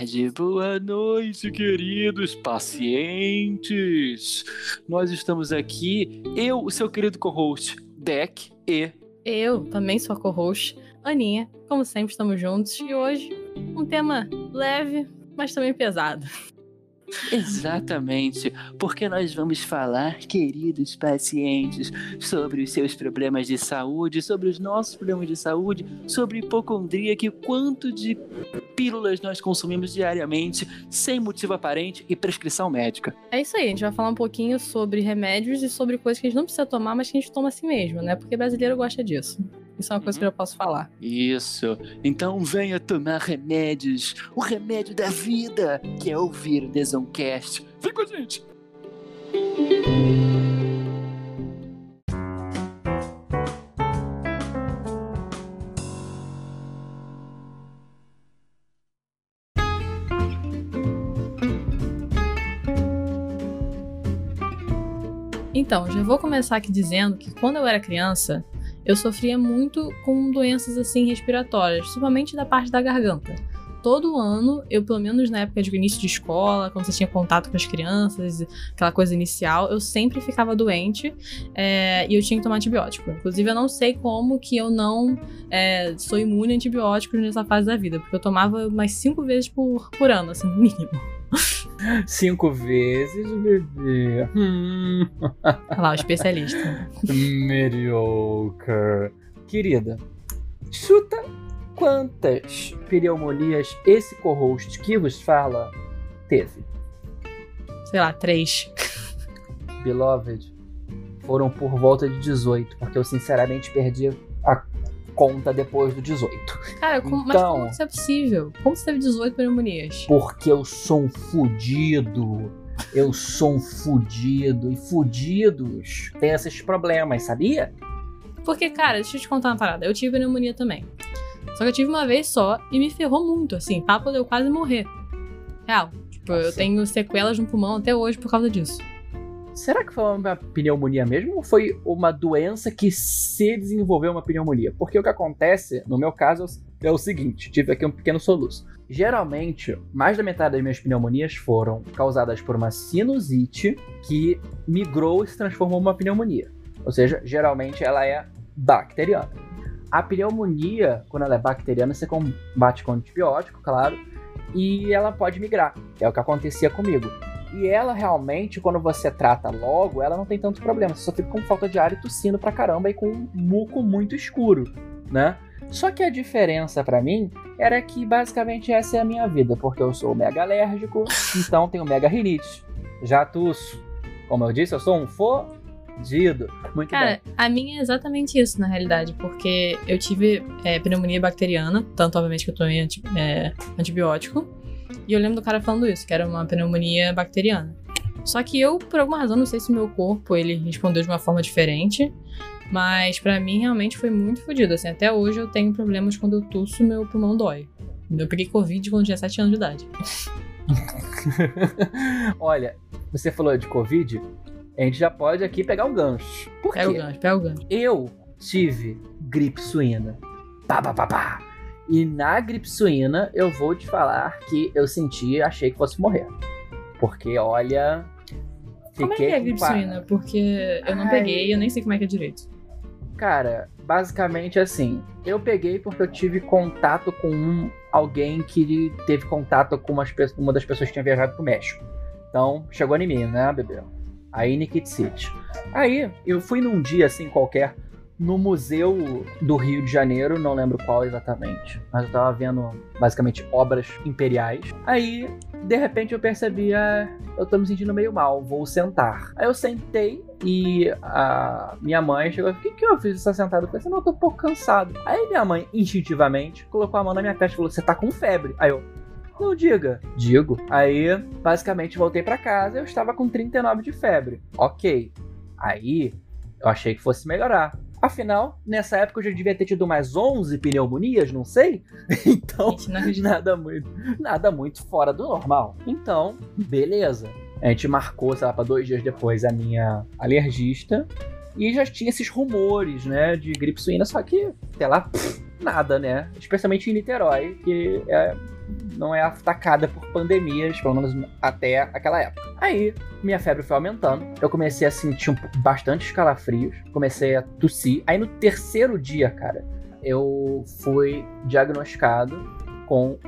tarde, boa noite, queridos pacientes. Nós estamos aqui, eu, o seu querido co-host, Deck, e. Eu também sou co-host, Aninha. Como sempre, estamos juntos e hoje um tema leve, mas também pesado. Exatamente, porque nós vamos falar, queridos pacientes, sobre os seus problemas de saúde, sobre os nossos problemas de saúde, sobre hipocondria, que quanto de pílulas nós consumimos diariamente, sem motivo aparente e prescrição médica. É isso aí, a gente vai falar um pouquinho sobre remédios e sobre coisas que a gente não precisa tomar, mas que a gente toma assim mesmo, né? Porque brasileiro gosta disso. Isso é uma coisa que eu posso falar. Isso. Então venha tomar remédios. O remédio da vida, que é ouvir o Desoncast. Vem com a gente! Então, já vou começar aqui dizendo que quando eu era criança, eu sofria muito com doenças assim respiratórias, principalmente da parte da garganta. Todo ano, eu, pelo menos na época de início de escola, quando você tinha contato com as crianças, aquela coisa inicial, eu sempre ficava doente é, e eu tinha que tomar antibiótico. Inclusive, eu não sei como que eu não é, sou imune a antibióticos nessa fase da vida, porque eu tomava umas cinco vezes por, por ano, assim, mínimo. Cinco vezes, bebê. Hum. Olha lá, o especialista. Mediocre. Querida, chuta quantas pneumonias esse co-host que vos fala teve? Sei lá, três. Beloved, foram por volta de 18, porque eu sinceramente perdi conta depois do 18. Cara, como, então, mas como isso é possível? Como você teve 18 pneumonias? Porque eu sou um fudido. Eu sou um fudido. E fudidos têm esses problemas, sabia? Porque, cara, deixa eu te contar uma parada. Eu tive pneumonia também. Só que eu tive uma vez só e me ferrou muito, assim. Papo de eu quase morrer. Real. Tipo, Nossa. eu tenho sequelas no pulmão até hoje por causa disso. Será que foi uma pneumonia mesmo ou foi uma doença que se desenvolveu uma pneumonia? Porque o que acontece, no meu caso, é o seguinte: tive aqui um pequeno soluço. Geralmente, mais da metade das minhas pneumonias foram causadas por uma sinusite que migrou e se transformou em uma pneumonia. Ou seja, geralmente ela é bacteriana. A pneumonia, quando ela é bacteriana, você combate com antibiótico, claro, e ela pode migrar. É o que acontecia comigo. E ela realmente, quando você trata logo, ela não tem tanto problema. Você só fica com falta de ar e tossindo pra caramba e com um muco muito escuro, né? Só que a diferença para mim era que basicamente essa é a minha vida, porque eu sou mega alérgico, então tenho mega rinite. Já tuço. Como eu disse, eu sou um fodido. Muito Cara, bem. a minha é exatamente isso, na realidade, porque eu tive é, pneumonia bacteriana, tanto obviamente que eu tomei anti, é, antibiótico, e eu lembro do cara falando isso, que era uma pneumonia bacteriana. Só que eu, por alguma razão, não sei se o meu corpo ele respondeu de uma forma diferente, mas para mim realmente foi muito fodido. Assim, até hoje eu tenho problemas quando eu tuço, meu pulmão dói. Eu peguei Covid quando tinha 7 anos de idade. Olha, você falou de Covid, a gente já pode aqui pegar o gancho. Por pega quê? o gancho, pega o gancho. Eu tive gripe suína. Pá, pá, pá, pá. E na gripe suína, eu vou te falar que eu senti, achei que fosse morrer. Porque, olha. Fiquei como é que é a gripe suína? Porque eu não Ai. peguei, eu nem sei como é que é direito. Cara, basicamente assim, eu peguei porque eu tive contato com um, alguém que teve contato com umas, uma das pessoas que tinha viajado pro México. Então, chegou em mim, né, bebê? Aí, Nikit City. Aí, eu fui num dia assim qualquer, no museu do Rio de Janeiro, não lembro qual exatamente, mas eu tava vendo basicamente obras imperiais. Aí, de repente, eu percebi, ah, eu tô me sentindo meio mal, vou sentar. Aí eu sentei e a minha mãe chegou, o que que eu fiz essa sentada? Eu falei assim, não, eu tô um pouco cansado. Aí minha mãe, instintivamente, colocou a mão na minha testa e falou, você tá com febre. Aí eu, não diga. Digo. Aí, basicamente, voltei para casa eu estava com 39 de febre. Ok. Aí, eu achei que fosse melhorar. Afinal, nessa época eu já devia ter tido mais 11 pneumonias, não sei. Então, nada muito, nada muito fora do normal. Então, beleza. A gente marcou, sei lá, pra dois dias depois a minha alergista. E já tinha esses rumores, né, de gripe suína, só que até lá, pff, nada, né? Especialmente em Niterói, que é não é atacada por pandemias, pelo menos até aquela época. Aí, minha febre foi aumentando, eu comecei a sentir um, bastante calafrios, comecei a tossir. Aí no terceiro dia, cara, eu fui diagnosticado com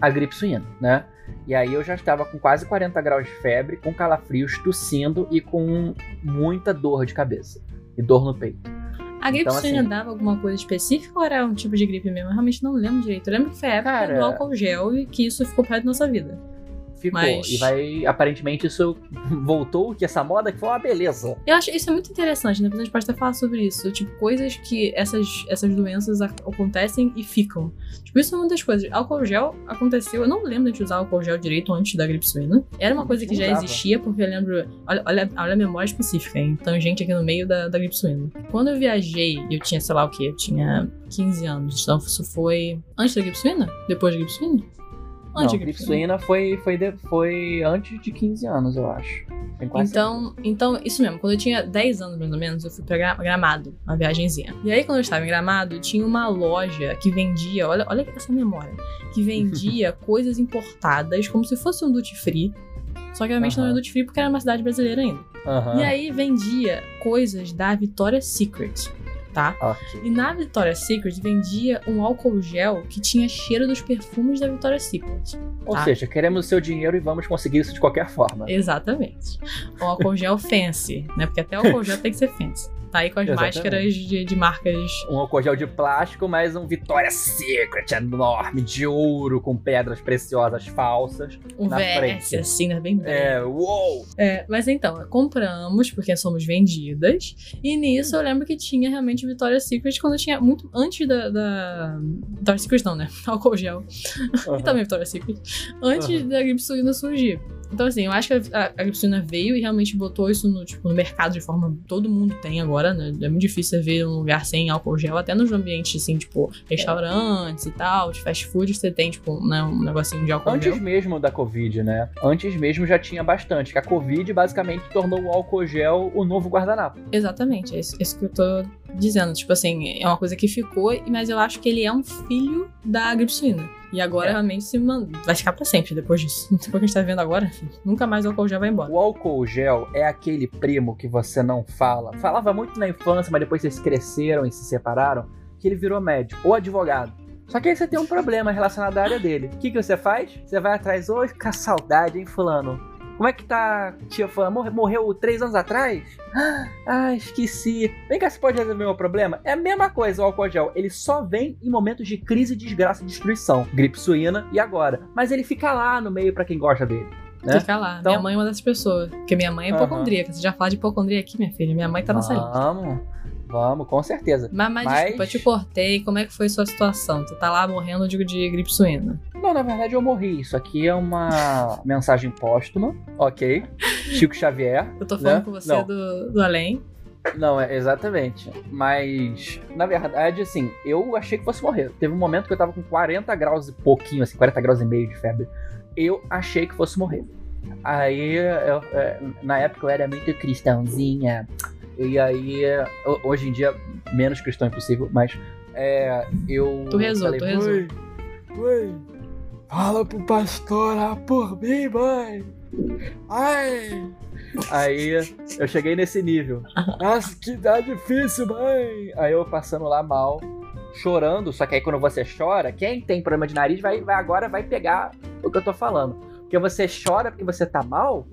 a gripe suína, né? E aí eu já estava com quase 40 graus de febre, com calafrios, tossindo e com muita dor de cabeça e dor no peito. A gripe Então, suína assim- dava alguma coisa específica ou era um tipo de gripe mesmo? Eu realmente não lembro direito. Eu lembro que foi a época Cara- do álcool gel e que isso ficou perto da nossa vida. Ficou. Mas- E vai. Aparentemente isso voltou, que essa moda que foi uma beleza. Eu acho isso é muito interessante, né? A gente pode até falar sobre isso. Tipo, coisas que essas, essas doenças ac- acontecem e ficam. Tipo, isso é uma das coisas. Álcool gel aconteceu. Eu não lembro de usar álcool gel direito antes da gripe suína. Era uma coisa que já existia, porque eu lembro. Olha, olha, olha a memória específica, hein? Então, gente aqui no meio da, da gripe suína. Quando eu viajei, eu tinha, sei lá o quê? Eu tinha 15 anos. Então, isso foi antes da gripe suína? Depois da gripe suína? Não, Antes suína foi, foi, de- foi antes de 15 anos, eu acho. Então, então, isso mesmo. Quando eu tinha 10 anos, mais ou menos, eu fui pra Gra- Gramado, uma viagenzinha. E aí, quando eu estava em Gramado, tinha uma loja que vendia, olha, olha essa memória, que vendia coisas importadas, como se fosse um duty free. Só que realmente não era duty free porque era uma cidade brasileira ainda. E aí vendia coisas da Victoria's Secret, tá? Ok. E na Victoria's Secret vendia um álcool gel que tinha cheiro dos perfumes da Victoria's Secret. Ou Tá. seja, queremos o seu dinheiro e vamos conseguir isso de qualquer forma. Exatamente. O álcool gel fancy, né? Porque até o álcool gel tem que ser fancy. Tá aí com as Exatamente. máscaras de, de marcas. Um gel de plástico, mas um Victoria's Secret enorme, de ouro, com pedras preciosas falsas. Um Na VS, frente. assim, né? Bem bem. É, uou! É, mas então, compramos porque somos vendidas. E nisso eu lembro que tinha realmente Victoria's Secret quando tinha muito antes da. da... Victoria's Secret não, né? Álcool gel. E também Victoria's Secret. Antes Aham. da gripe suína surgir. Então, assim, eu acho que a, a, veio e realmente botou isso no, tipo, no mercado de forma. Todo mundo tem agora, né? É muito difícil você ver um lugar sem álcool gel, até nos ambientes, assim, tipo, restaurantes e tal, de fast food, você tem, tipo, né, um negocinho de álcool Antes gel. mesmo da Covid, né? Antes mesmo já tinha bastante. Que a Covid basicamente tornou o álcool gel o novo guardanapo. Exatamente, é isso, isso que eu tô dizendo. Tipo assim, é uma coisa que ficou, mas eu acho que ele é um filho da gripe suína. E agora É. realmente se man... vai ficar pra sempre depois disso. Depois que a gente tá vendo agora, nunca mais o álcool gel vai embora. O álcool gel é aquele primo que você não fala. Falava muito na infância, mas depois vocês cresceram e se separaram, que ele virou médico ou advogado. Só que aí você tem um problema relacionado à área dele. O que, que você faz? Você vai atrás, oi, fica saudade, hein, fulano? Como é que tá, tia? Morre- Morreu três anos atrás? Ah, esqueci. Vem cá, você pode resolver meu problema? É a mesma coisa o álcool gel. Ele só vem em momentos de crise, desgraça e destruição. Gripe suína e agora. Mas ele fica lá no meio pra quem gosta dele. né? Fica lá. Então- Minha mãe é uma dessas pessoas. Porque minha mãe é hipocondríaca. Você já fala de hipocondria aqui, minha filha? Minha mãe tá nessa lista. Vamos, com certeza. Mas, desculpa, te cortei. Como é que foi sua situação? Você tá lá morrendo de, de gripe suína. Não, na verdade eu morri. Isso aqui é uma mensagem póstuma, ok? Chico Xavier. Eu tô falando Né? com você Não. do, do além. Não, é exatamente. Mas, na verdade, assim, eu achei que fosse morrer. Teve um momento que eu tava com 40 graus e pouquinho, assim, 40 graus e meio de febre. Eu achei que fosse morrer. Aí, eu- é, na época eu era muito cristãozinha. E aí, ho- hoje em dia, menos cristão impossível, mas é, eu. Tu rezou, falei, tu rezou. Mãe, mãe, fala pro pastor orar por mim, mãe. Ai. Aí eu cheguei nesse nível. Nossa, que dá difícil, mãe. Aí eu passando lá mal, chorando. Só que aí quando você chora, quem tem problema de nariz vai, vai agora vai pegar o que eu tô falando. Porque você chora porque você tá mal,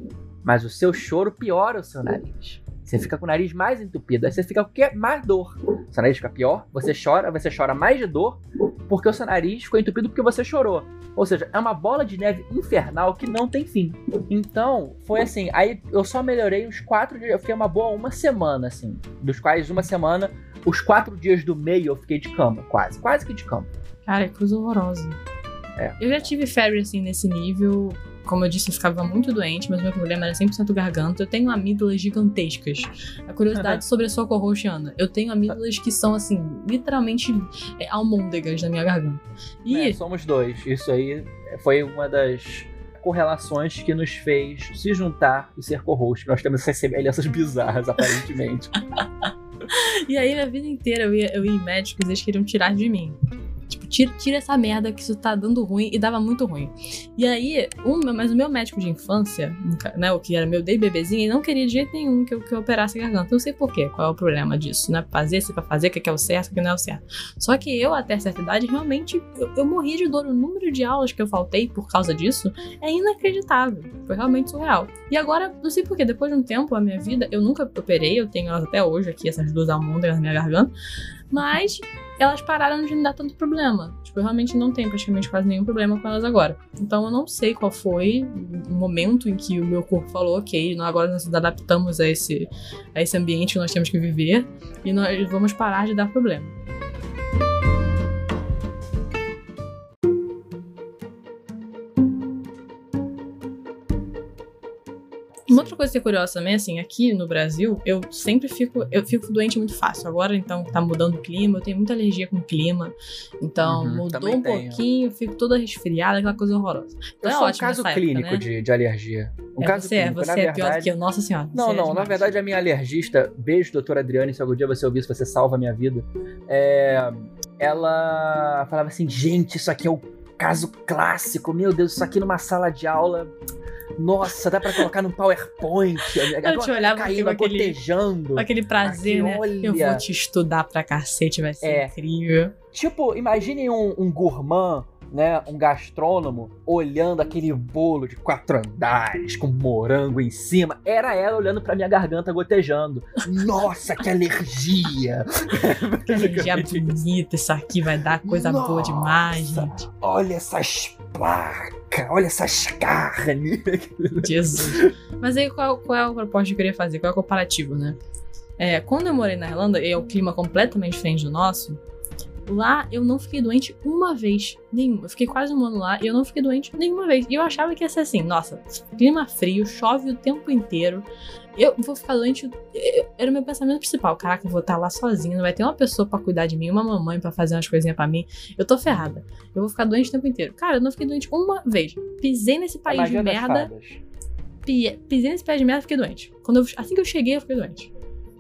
mas o seu choro piora o seu nariz. Você fica com o nariz mais entupido. Aí você fica com o quê? Mais dor. O seu nariz fica pior, você chora, você chora mais de dor, porque o seu nariz ficou entupido porque você chorou. Ou seja, é uma bola de neve infernal que não tem fim. Então, foi assim. Aí eu só melhorei uns quatro dias. Eu fiquei uma boa uma semana, assim. Dos quais uma semana, os quatro dias do meio eu fiquei de cama, quase. Quase que de cama. Cara, que coisa horrorosa. É. Eu já tive febre assim nesse nível. Como eu disse, eu ficava muito doente, mas meu problema era 100% garganta. Eu tenho amígdalas gigantescas. A curiosidade sobre a sua corroxiana. Eu tenho amígdalas que são, assim, literalmente é, almôndegas na minha garganta. E É, somos dois. Isso aí foi uma das correlações que nos fez se juntar e ser co-host. Nós temos essas semelhanças bizarras, aparentemente. E aí, minha vida inteira, eu ia, eu ia em médicos e eles queriam tirar de mim. Tipo, tira, tira essa merda que isso tá dando ruim e dava muito ruim. E aí, um, mas o meu médico de infância, né, o que era meu desde bebezinho, ele não queria de jeito nenhum que eu, que eu operasse a garganta. Não sei porquê, qual é o problema disso, né? Fazer, se pra fazer, o que é o certo, o que não é o certo. Só que eu, até certa idade, realmente, eu, eu morria de dor. O número de aulas que eu faltei por causa disso é inacreditável. Foi realmente surreal. E agora, não sei porquê, depois de um tempo, a minha vida, eu nunca operei, eu tenho elas até hoje aqui, essas duas almôndegas na minha garganta, mas elas pararam de me dar tanto problema. Tipo, eu realmente não tenho praticamente quase nenhum problema com elas agora. Então eu não sei qual foi o momento em que o meu corpo falou, ok, agora nós nos adaptamos a esse, a esse ambiente que nós temos que viver e nós vamos parar de dar problema. Uma outra coisa que é curiosa também, assim, aqui no Brasil, eu sempre fico, eu fico doente muito fácil. Agora, então, tá mudando o clima, eu tenho muita alergia com o clima. Então, Uhum, mudou um tenho. pouquinho, fico toda resfriada, aquela coisa horrorosa. Então Eu é sou um ótimo caso nessa época, clínico né? de, de alergia. Um é, caso você é, clínico. você na é pior do verdade, que eu, nossa senhora. Não, você é não, na demais. verdade a minha alergista, beijo, doutora Adriane, se algum dia você ouvir isso, você salva a minha vida. É, ela falava assim, gente, isso aqui é o caso clássico, meu Deus, isso aqui numa sala de aula. Nossa, dá pra colocar num PowerPoint. Eu te olhava caindo, com aquele- gotejando. Aquele prazer, Aqui, né? olha. Eu vou te estudar pra cacete, vai ser É. incrível. Tipo, imagine um, um gourmand, né, um gastrônomo, olhando aquele bolo de quatro andares com morango em cima. Era ela olhando pra minha garganta gotejando. Nossa, que alergia! Que alergia bonita, isso aqui vai dar coisa boa Nossa. demais, gente. Olha essas placas, olha essas carnes. Jesus. Mas aí qual, qual é o propósito que eu queria fazer? Qual é o comparativo, né? É, quando eu morei na Irlanda, e é o clima completamente diferente do nosso, lá eu não fiquei doente uma vez. Nenhuma. Eu fiquei quase um ano lá e eu não fiquei doente nenhuma vez. E eu achava que ia ser assim, nossa, clima frio, chove o tempo inteiro. Eu vou ficar doente. eu- Era o meu pensamento principal. Caraca, eu vou estar lá sozinha, não vai ter uma pessoa pra cuidar de mim, uma mamãe pra fazer umas coisinhas pra mim. Eu tô ferrada. Eu vou ficar doente o tempo inteiro. Cara, eu não fiquei doente uma vez. Pisei nesse país de merda pisei nesse pé de merda e fiquei doente. Quando eu- assim que eu cheguei, eu fiquei doente.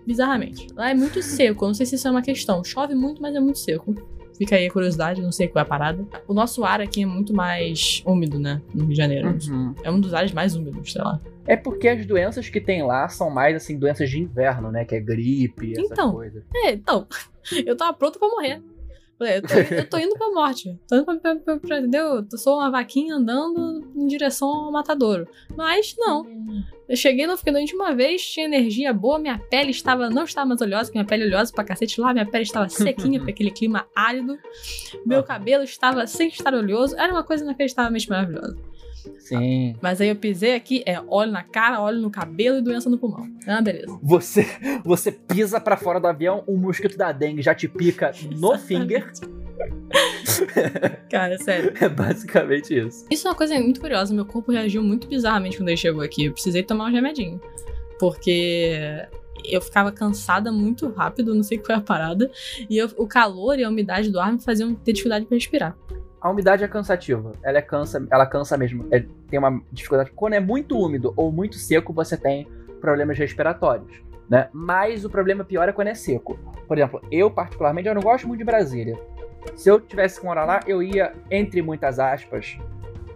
Bizarramente. Lá é muito seco, eu não sei se isso é uma questão. Chove muito, mas é muito seco. Fica aí a curiosidade, não sei qual é a parada. O nosso ar aqui é muito mais úmido, né? No Rio de Janeiro. Uhum. É um dos ares mais úmidos, sei lá. É porque as doenças que tem lá são mais assim doenças de inverno, né? Que é gripe, essas Então. coisas. É, então, eu tava pronta pra morrer. Eu tô, eu tô indo pra morte. Tô indo pra, pra, pra- entendeu? Eu sou uma vaquinha andando em direção ao matadouro. Mas não. Eu cheguei no fiquei doente uma vez, tinha energia boa, minha pele estava, não estava mais oleosa, porque minha pele é oleosa pra cacete lá, minha pele estava sequinha pra aquele clima árido, meu cabelo estava sem estar oleoso, era uma coisa inacreditavelmente maravilhosa. Sim. Mas aí eu pisei aqui, é óleo na cara, óleo no cabelo e doença no pulmão. Ah, beleza. Você, você pisa pra fora do avião, um mosquito da dengue já te pica no finger. Cara, sério. É basicamente isso. Isso é uma coisa muito curiosa, meu corpo reagiu muito bizarramente quando ele chegou aqui, eu precisei tomar um remedinho. Porque eu ficava cansada muito rápido, não sei qual é a parada, e eu- o calor e a umidade do ar me faziam ter dificuldade pra respirar. A umidade é cansativa. Ela é cansa, ela cansa mesmo. É- tem uma dificuldade. Quando é muito úmido ou muito seco, você tem problemas respiratórios, né? Mas o problema pior é quando é seco. Por exemplo, eu particularmente eu não gosto muito de Brasília. Se eu tivesse que morar lá, eu ia entre muitas aspas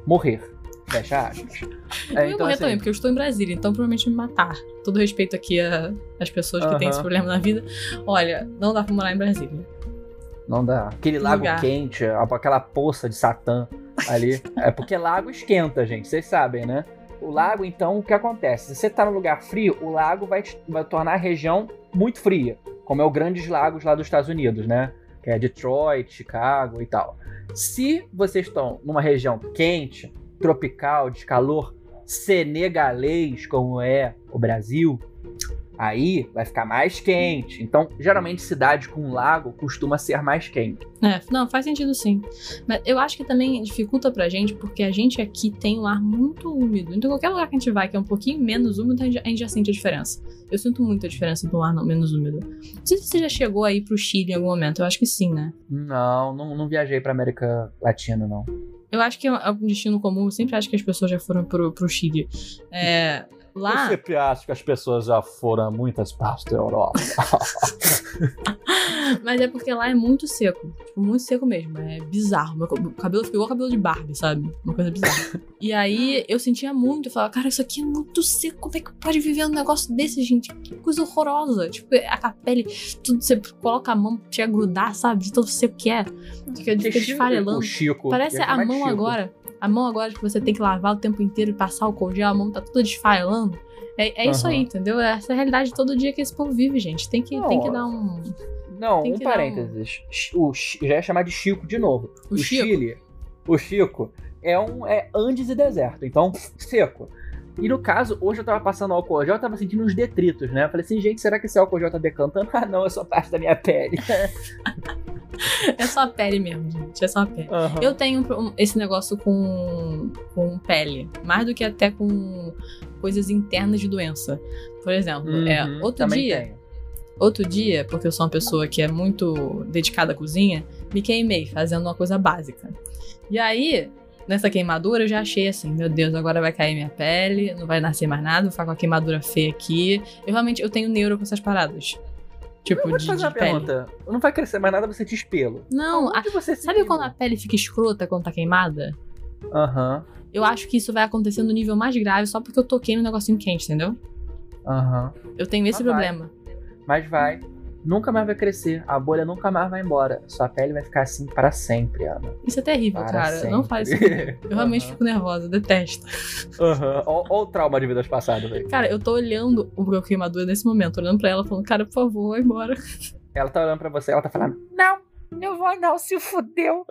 morrer. Fecha aspas. Eu É, ia então, morrer assim, também, porque eu estou em Brasília, então provavelmente me matar. Todo respeito aqui às pessoas que têm esse problema na vida. Olha, não dá pra morar em Brasília. Não dá. Aquele lago lugar. quente, aquela poça de Satã ali. é porque lago esquenta, gente. Vocês sabem, né? O lago, então, o que acontece? Se você tá num lugar frio, o lago vai, te- vai tornar a região muito fria. Como é o Grandes Lagos lá dos Estados Unidos, né? Que é Detroit, Chicago e tal. Se vocês estão numa região quente, tropical, de calor senegalês, como é o Brasil, aí vai ficar mais quente. Então, geralmente, cidade com lago costuma ser mais quente. É, não, faz sentido sim. Mas eu acho que também dificulta pra gente, porque a gente aqui tem um ar muito úmido. Então, qualquer lugar que a gente vai que é um pouquinho menos úmido, a gente, já sente a diferença. Eu sinto muito a diferença do ar não, menos úmido. Não sei se você já chegou aí pro Chile em algum momento. Eu acho que sim, né? Não, não, não viajei pra América Latina, não. Eu acho que é um destino comum. Eu sempre acho que as pessoas já foram pro, pro Chile. É, lá. sempre acho que as pessoas já foram a muitas partes da Europa. Mas é porque lá é muito seco. Tipo, muito seco mesmo. É bizarro. Meu cabelo ficou cabelo de Barbie, sabe? Uma coisa bizarra. e aí eu sentia muito. Eu falava, cara, isso aqui é muito seco. Como é que pode viver um negócio desse, gente? Que coisa horrorosa. Tipo, a pele, tudo você coloca a mão, chega a grudar, sabe? De tão seco que é. Fica, fica desfarelando. Chico, Parece a mão Chico. agora. A mão agora que você tem que lavar o tempo inteiro e passar o gel, a mão tá toda desfarelando. É, é uhum. isso aí, entendeu? Essa é a realidade todo dia que esse povo vive, gente. Tem que, tem que dar um. Não, um parênteses. Um... O, já ia chamar de Chico de novo. O, o Chile, o Chico, é um é Andes e deserto. Então, seco. E no caso, hoje eu tava passando álcool gel, eu tava sentindo uns detritos, né? Eu falei assim, gente, será que esse álcool gel tá decantando? Ah, não, é só parte da minha pele. é só a pele mesmo, gente. É só a pele. Uhum. Eu tenho esse negócio com, com pele. Mais do que até com coisas internas de doença. Por exemplo, é, uhum, é, outro dia. Tenho. Outro dia, porque eu sou uma pessoa que é muito dedicada à cozinha, me queimei fazendo uma coisa básica. E aí, nessa queimadura, eu já achei assim: meu Deus, agora vai cair minha pele, não vai nascer mais nada, vou ficar com a queimadura feia aqui. Eu realmente eu tenho neuro com essas paradas. Tipo, eu vou te de, fazer uma pele. pergunta. Não vai crescer mais nada, você te espelo. Não, a, você sabe quando a pele fica escrota quando tá queimada? Aham. Uhum. Eu acho que isso vai acontecer no nível mais grave só porque eu toquei no negocinho quente, entendeu? Aham. Uhum. Eu tenho esse Mas problema. Vai. Mas vai nunca mais vai crescer. A bolha nunca mais vai embora. Sua pele vai ficar assim para sempre, Ana. Isso é terrível, para cara. Sempre. Não faz isso. Eu realmente uhum. fico nervosa, detesto. Aham. Uhum. Olha o trauma de vidas passadas, velho. Cara, eu tô olhando o meu queimadura nesse momento, olhando pra ela, falando, cara, por favor, vai embora. Ela tá olhando pra você, ela tá falando, não, não vou não, se fudeu.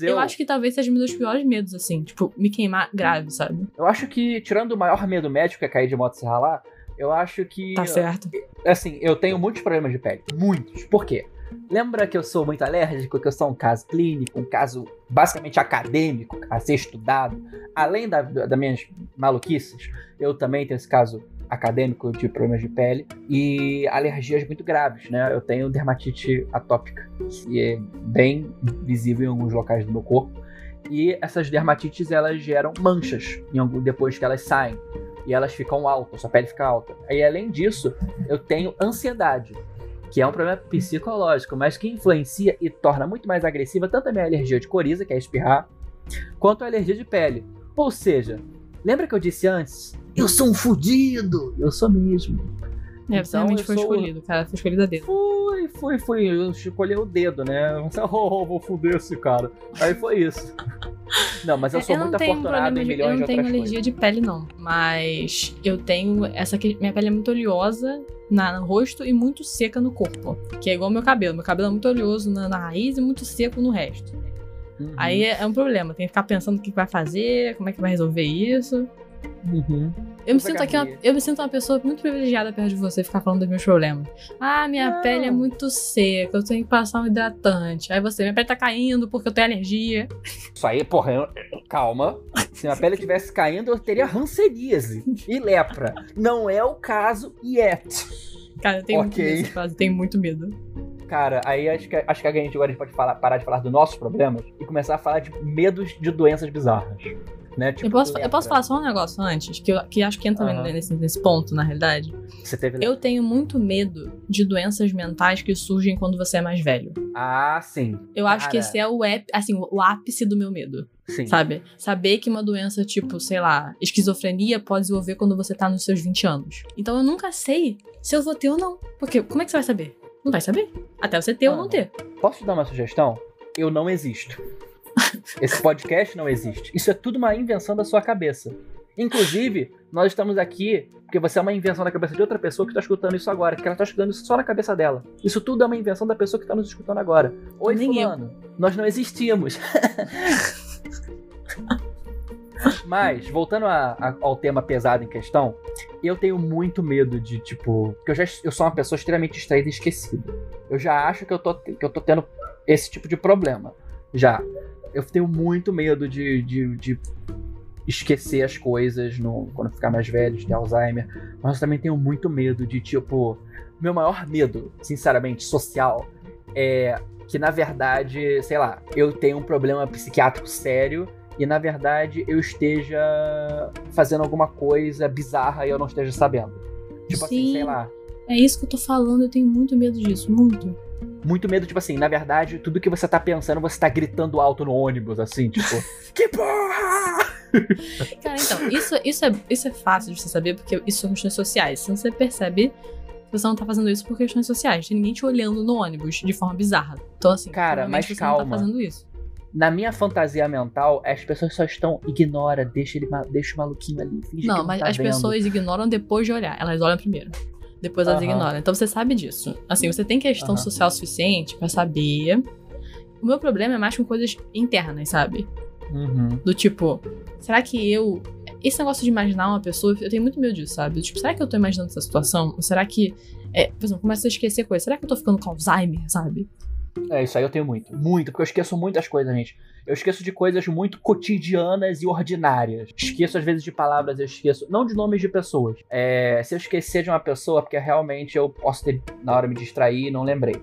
Eu, eu acho que talvez seja um dos piores medos, assim, tipo, me queimar grave, sabe? Eu acho que, tirando o maior medo médico, que é cair de moto e se ralar, eu acho que. Tá certo. Assim, eu tenho muitos problemas de pele. Muitos. Por quê? Lembra que eu sou muito alérgico, que eu sou um caso clínico, um caso basicamente acadêmico a ser estudado? Além da, das minhas maluquices, eu também tenho esse caso acadêmico de problemas de pele e alergias muito graves, né? Eu tenho dermatite atópica, que é bem visível em alguns locais do meu corpo. E essas dermatites elas geram manchas algum, depois que elas saem e elas ficam altas, sua pele fica alta. Aí além disso, eu tenho ansiedade, que é um problema psicológico, mas que influencia e torna muito mais agressiva tanto a minha alergia de coriza, que é espirrar, quanto a alergia de pele. Ou seja, lembra que eu disse antes? Eu sou um fudido! Eu sou mesmo. É, então, realmente foi sou... escolhido, cara. Foi escolhido a dedo. Fui, fui, fui. Eu escolhi o dedo, né? Oh, vou fuder esse cara. Aí foi isso. Não, mas eu sou eu muito afortunado em milhões de outras Eu não tenho alergia de pele, não. Mas eu tenho essa que minha pele é muito oleosa na, no rosto e muito seca no corpo. Que é igual meu cabelo. Meu cabelo é muito oleoso na, na raiz e muito seco no resto. Uhum. Aí é, é, um problema. Tem que ficar pensando o que vai fazer, como é que vai resolver isso. Uhum. Eu me, sinto aqui uma, eu me sinto uma pessoa muito privilegiada perto de você ficar falando dos meus problemas. Ah, minha Não. pele é muito seca, eu tenho que passar um hidratante. Aí você, minha pele tá caindo porque eu tenho alergia. Isso aí, porra, eu, calma. Se minha pele estivesse caindo, eu teria ranceríase e lepra. Não é o caso yet. Cara, eu tenho okay. muito medo dessa tenho muito medo. Cara, aí acho que, acho que a gente agora pode falar, parar de falar dos nossos problemas e começar a falar de medos de doenças bizarras. Né? Tipo, eu, posso, eu posso falar só um negócio antes, que, eu, que acho que entra uhum. nesse, nesse ponto, na realidade. Você teve... Eu tenho muito medo de doenças mentais que surgem quando você é mais velho. Ah, sim. Eu Cara. acho que esse é o, ép, assim, o ápice do meu medo. Sim. Sabe? Saber que uma doença, tipo, sei lá, esquizofrenia pode desenvolver quando você tá nos seus 20 anos. Então eu nunca sei se eu vou ter ou não. Porque como é que você vai saber? Não vai saber. Até você ter ah, ou não ter. Posso te dar uma sugestão? Eu não existo. Esse podcast não existe. Isso é tudo uma invenção da sua cabeça. Inclusive, nós estamos aqui porque você é uma invenção da cabeça de outra pessoa que está escutando isso agora, que ela está escutando isso só na cabeça dela. Isso tudo é uma invenção da pessoa que está nos escutando agora. Oi, Nem fulano. Eu. Nós não existimos. Mas, voltando a, a, ao tema pesado em questão, eu tenho muito medo de, tipo. Porque eu, já, eu sou uma pessoa extremamente distraída e esquecida. Eu já acho que eu, tô, que eu tô tendo esse tipo de problema. Já eu tenho muito medo de, de, de esquecer as coisas no, quando ficar mais velho, de ter Alzheimer. Mas eu também tenho muito medo de, tipo. Meu maior medo, sinceramente, social, é que na verdade, sei lá, eu tenho um problema psiquiátrico sério e na verdade eu esteja fazendo alguma coisa bizarra e eu não esteja sabendo. Tipo Sim, assim, sei lá. É isso que eu tô falando, eu tenho muito medo disso, muito. Muito medo, tipo assim, na verdade, tudo que você tá pensando, você tá gritando alto no ônibus, assim, tipo, que porra! Cara, então, isso, isso, é, isso é fácil de você saber, porque isso são questões sociais. Se você percebe que você não tá fazendo isso por questões sociais. Tem ninguém te olhando no ônibus de forma bizarra. Então, assim, Cara, mas você calma. não tá fazendo isso. Na minha fantasia mental, as pessoas só estão. Ignora, deixa ele deixa o maluquinho ali. Finge que Não, não mas tá as vendo. pessoas ignoram depois de olhar. Elas olham primeiro. Depois elas Aham. ignoram. Então você sabe disso. Assim, você tem questão Aham. social suficiente pra saber. O meu problema é mais com coisas internas, sabe? Uhum. Do tipo, será que eu. Esse negócio de imaginar uma pessoa, eu tenho muito medo disso, sabe? Tipo, será que eu tô imaginando essa situação? Ou será que. É, por exemplo, começa a esquecer coisas. Será que eu tô ficando com Alzheimer, sabe? É, isso aí eu tenho muito. Muito, porque eu esqueço muitas coisas, gente. Eu esqueço de coisas muito cotidianas e ordinárias. Esqueço, às vezes, de palavras, eu esqueço. Não de nomes de pessoas. É, se eu esquecer de uma pessoa, porque realmente eu posso ter, na hora, me distrair e não lembrei.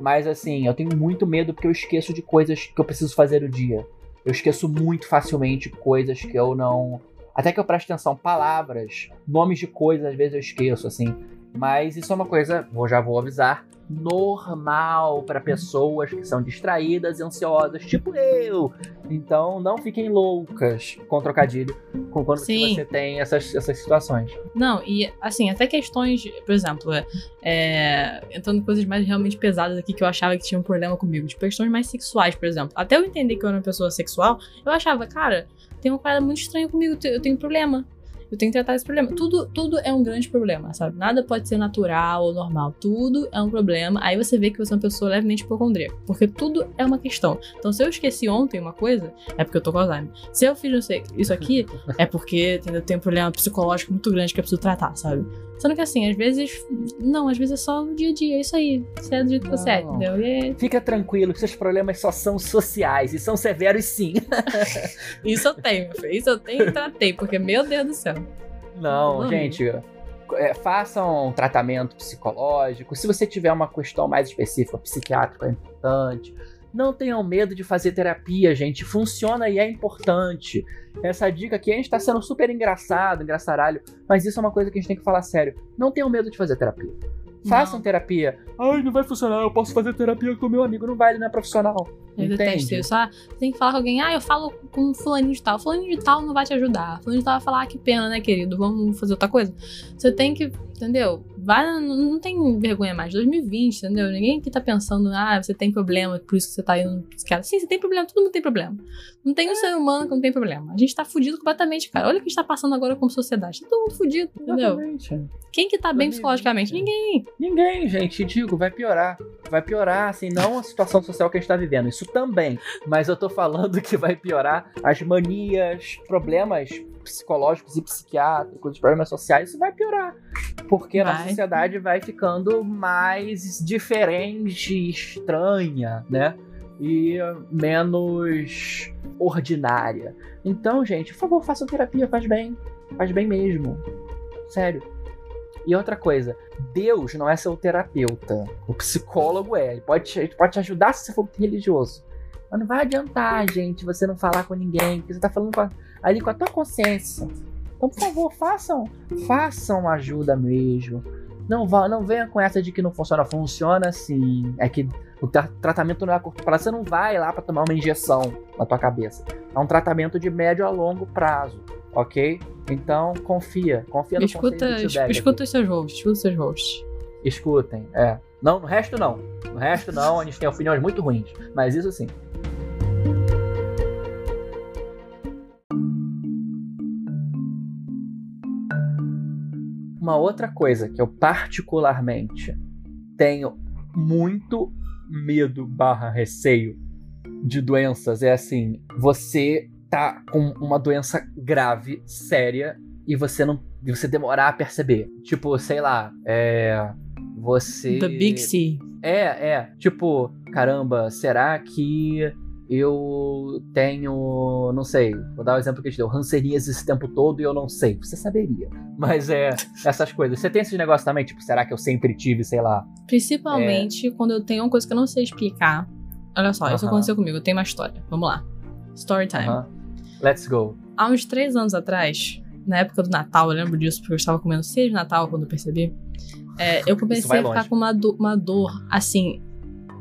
Mas, assim, eu tenho muito medo porque eu esqueço de coisas que eu preciso fazer no dia. Eu esqueço muito facilmente coisas que eu não. Até que eu preste atenção, palavras, nomes de coisas, às vezes eu esqueço, assim. Mas isso é uma coisa, vou já vou avisar, normal para pessoas que são distraídas e ansiosas, tipo eu. Então não fiquem loucas com trocadilho com quando você tem essas, essas situações. Não, e assim, até questões, por exemplo, é, é, entrando em coisas mais realmente pesadas aqui que eu achava que tinha um problema comigo, de questões mais sexuais, por exemplo. Até eu entender que eu era uma pessoa sexual, eu achava, cara, tem uma parada muito estranha comigo, eu tenho um problema. Eu tenho que tratar esse problema. Tudo, tudo é um grande problema, sabe? Nada pode ser natural ou normal. Tudo é um problema. Aí você vê que você é uma pessoa levemente hipocondríaca. Porque tudo é uma questão. Então, se eu esqueci ontem uma coisa, é porque eu tô com Alzheimer. Se eu fiz não sei, isso aqui, é porque tenho um problema psicológico muito grande que eu preciso tratar, sabe? Sendo que assim, às vezes. Não, às vezes é só o dia a dia, é isso aí. Você é do jeito que você é, entendeu? E Fica tranquilo, que seus problemas só são sociais e são severos sim. isso eu tenho. Isso eu tenho e tratei, porque, meu Deus do céu. Não, Não. gente. é, façam um tratamento psicológico. Se você tiver uma questão mais específica, psiquiátrica é importante. Não tenham medo de fazer terapia, gente. Funciona e é importante. Essa dica aqui, a gente tá sendo super engraçado, engraçaralho, mas isso é uma coisa que a gente tem que falar sério. Não tenham medo de fazer terapia. Façam Não. terapia. Ai, não vai funcionar, eu posso fazer terapia com meu amigo. Não vai, ele não é profissional. Eu detesto isso. Ah, você tem que falar com alguém, ah, eu falo com fulaninho de tal. Fulaninho de tal não vai te ajudar. Fulaninho de tal vai falar, ah, que pena, né, querido? Vamos fazer outra coisa. Você tem que, entendeu? Vai, não, tem vergonha mais. 2020, entendeu? Ninguém aqui tá pensando, ah, você tem problema, por isso que você tá indo psiquiatra. Sim, você tem problema, todo mundo tem problema. Não tem um ser humano que não tem problema. A gente tá fudido completamente, cara. Olha o que a gente tá passando agora como sociedade. Tá todo mundo fudido, entendeu? Exatamente. Quem que tá bem 2020, psicologicamente? né? Ninguém. Ninguém, gente, digo, vai piorar. Vai piorar, assim, não a situação social que a gente tá vivendo, isso também. Mas eu tô falando que vai piorar as manias, problemas psicológicos e psiquiátricos, os problemas sociais, isso vai piorar. Porque a nossa Vai. sociedade vai ficando mais diferente, estranha, né? E menos ordinária. Então, gente, por favor, façam terapia, faz bem. Faz bem mesmo. Sério. E outra coisa, Deus não é seu terapeuta. O psicólogo é. Ele pode te, ele pode te ajudar se você for religioso. Mas não vai adiantar, gente, você não falar com ninguém, porque você tá falando com a- ali com a tua consciência. Então, por favor, façam, façam ajuda mesmo. Não, vá, não venha com essa de que não funciona. Funciona sim. É que o tra- tratamento não é a curto prazo. Você não vai lá pra tomar uma injeção na tua cabeça. É um tratamento de médio a longo prazo, ok? Então, confia. Confia no Escuta, conselho do tio es- Beck escuta os seus hosts, escuta os seus hosts. Escutem, é. Não, no resto não. No resto não, a gente tem opiniões muito ruins. Mas isso sim. Uma outra coisa que eu particularmente tenho muito medo barra receio de doenças é assim, você tá com uma doença grave, séria, e você não. E você demorar a perceber. Tipo, sei lá, é. Você. The Big C. É, é. Tipo, caramba, será que eu tenho. Não sei. Vou dar o exemplo que a gente deu. Hanseníase esse tempo todo e eu não sei. Você saberia. Mas é. Essas coisas. Você tem esses negócios também? Tipo, será que eu sempre tive, sei lá. Principalmente quando eu tenho uma coisa que eu não sei explicar. Olha só, isso Aham. aconteceu comigo. Eu tenho uma história. Vamos lá. Story time. Aham. Let's go. Há uns três anos atrás, na época do Natal, eu lembro disso porque eu estava comendo ceia de Natal quando eu percebi. é, eu Isso comecei a ficar longe. com uma, do- uma dor, assim,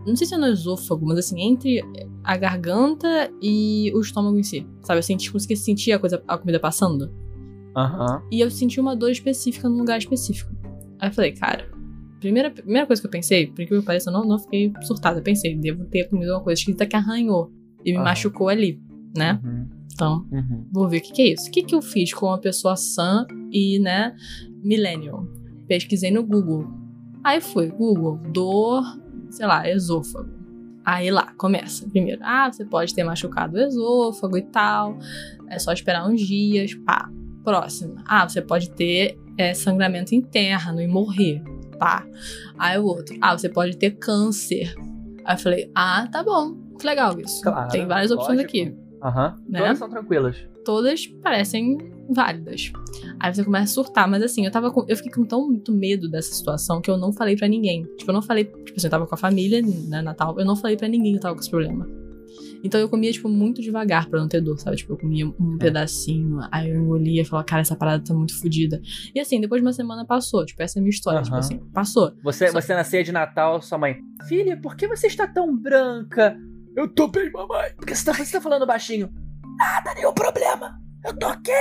Não sei se é no esôfago, mas assim, entre a garganta e o estômago em si. Sabe? Eu senti, consegui sentir a, coisa, a comida passando. Aham. E eu senti uma dor específica num lugar específico. Aí eu falei, cara, primeira, primeira coisa que eu pensei, por incrível que pareça, eu não, não fiquei surtada. Eu pensei, devo ter comido uma coisa esquisita que arranhou e me Aham. machucou ali, né? Uhum. Então, Uhum. vou ver o que, que é isso. O que, que eu fiz com uma pessoa sã e, né, millennial? Pesquisei no Google. Aí foi, Google, dor, sei lá, esôfago. Aí lá, começa. Primeiro, ah, você pode ter machucado o esôfago e tal. É só esperar uns dias, pá. Próximo. Ah, você pode ter é, sangramento interno e morrer, pá. Aí o outro, ah, você pode ter câncer. Aí eu falei, ah, tá bom. Que legal isso. Claro, Tem várias opções lógico. aqui Aham. Né? Todas são tranquilas. Todas parecem válidas. Aí você começa a surtar, mas assim, eu tava com, eu fiquei com tão muito medo dessa situação que eu não falei pra ninguém. Tipo, eu não falei, tipo assim, eu tava com a família, né, Natal, eu não falei pra ninguém que eu tava com esse problema. Então eu comia, tipo, muito devagar pra não ter dor, sabe? Tipo, eu comia um pedacinho, aí eu engolia e falava, cara, essa parada tá muito fodida. E assim, depois de uma semana passou, tipo, essa é a minha história, tipo Aham. assim, passou. Você, Só- você na ceia de Natal, sua mãe. Filha, por que você está tão branca? Eu tô bem, mamãe. Por que você tá, você tá falando baixinho? Nada, nenhum problema. Eu tô ok.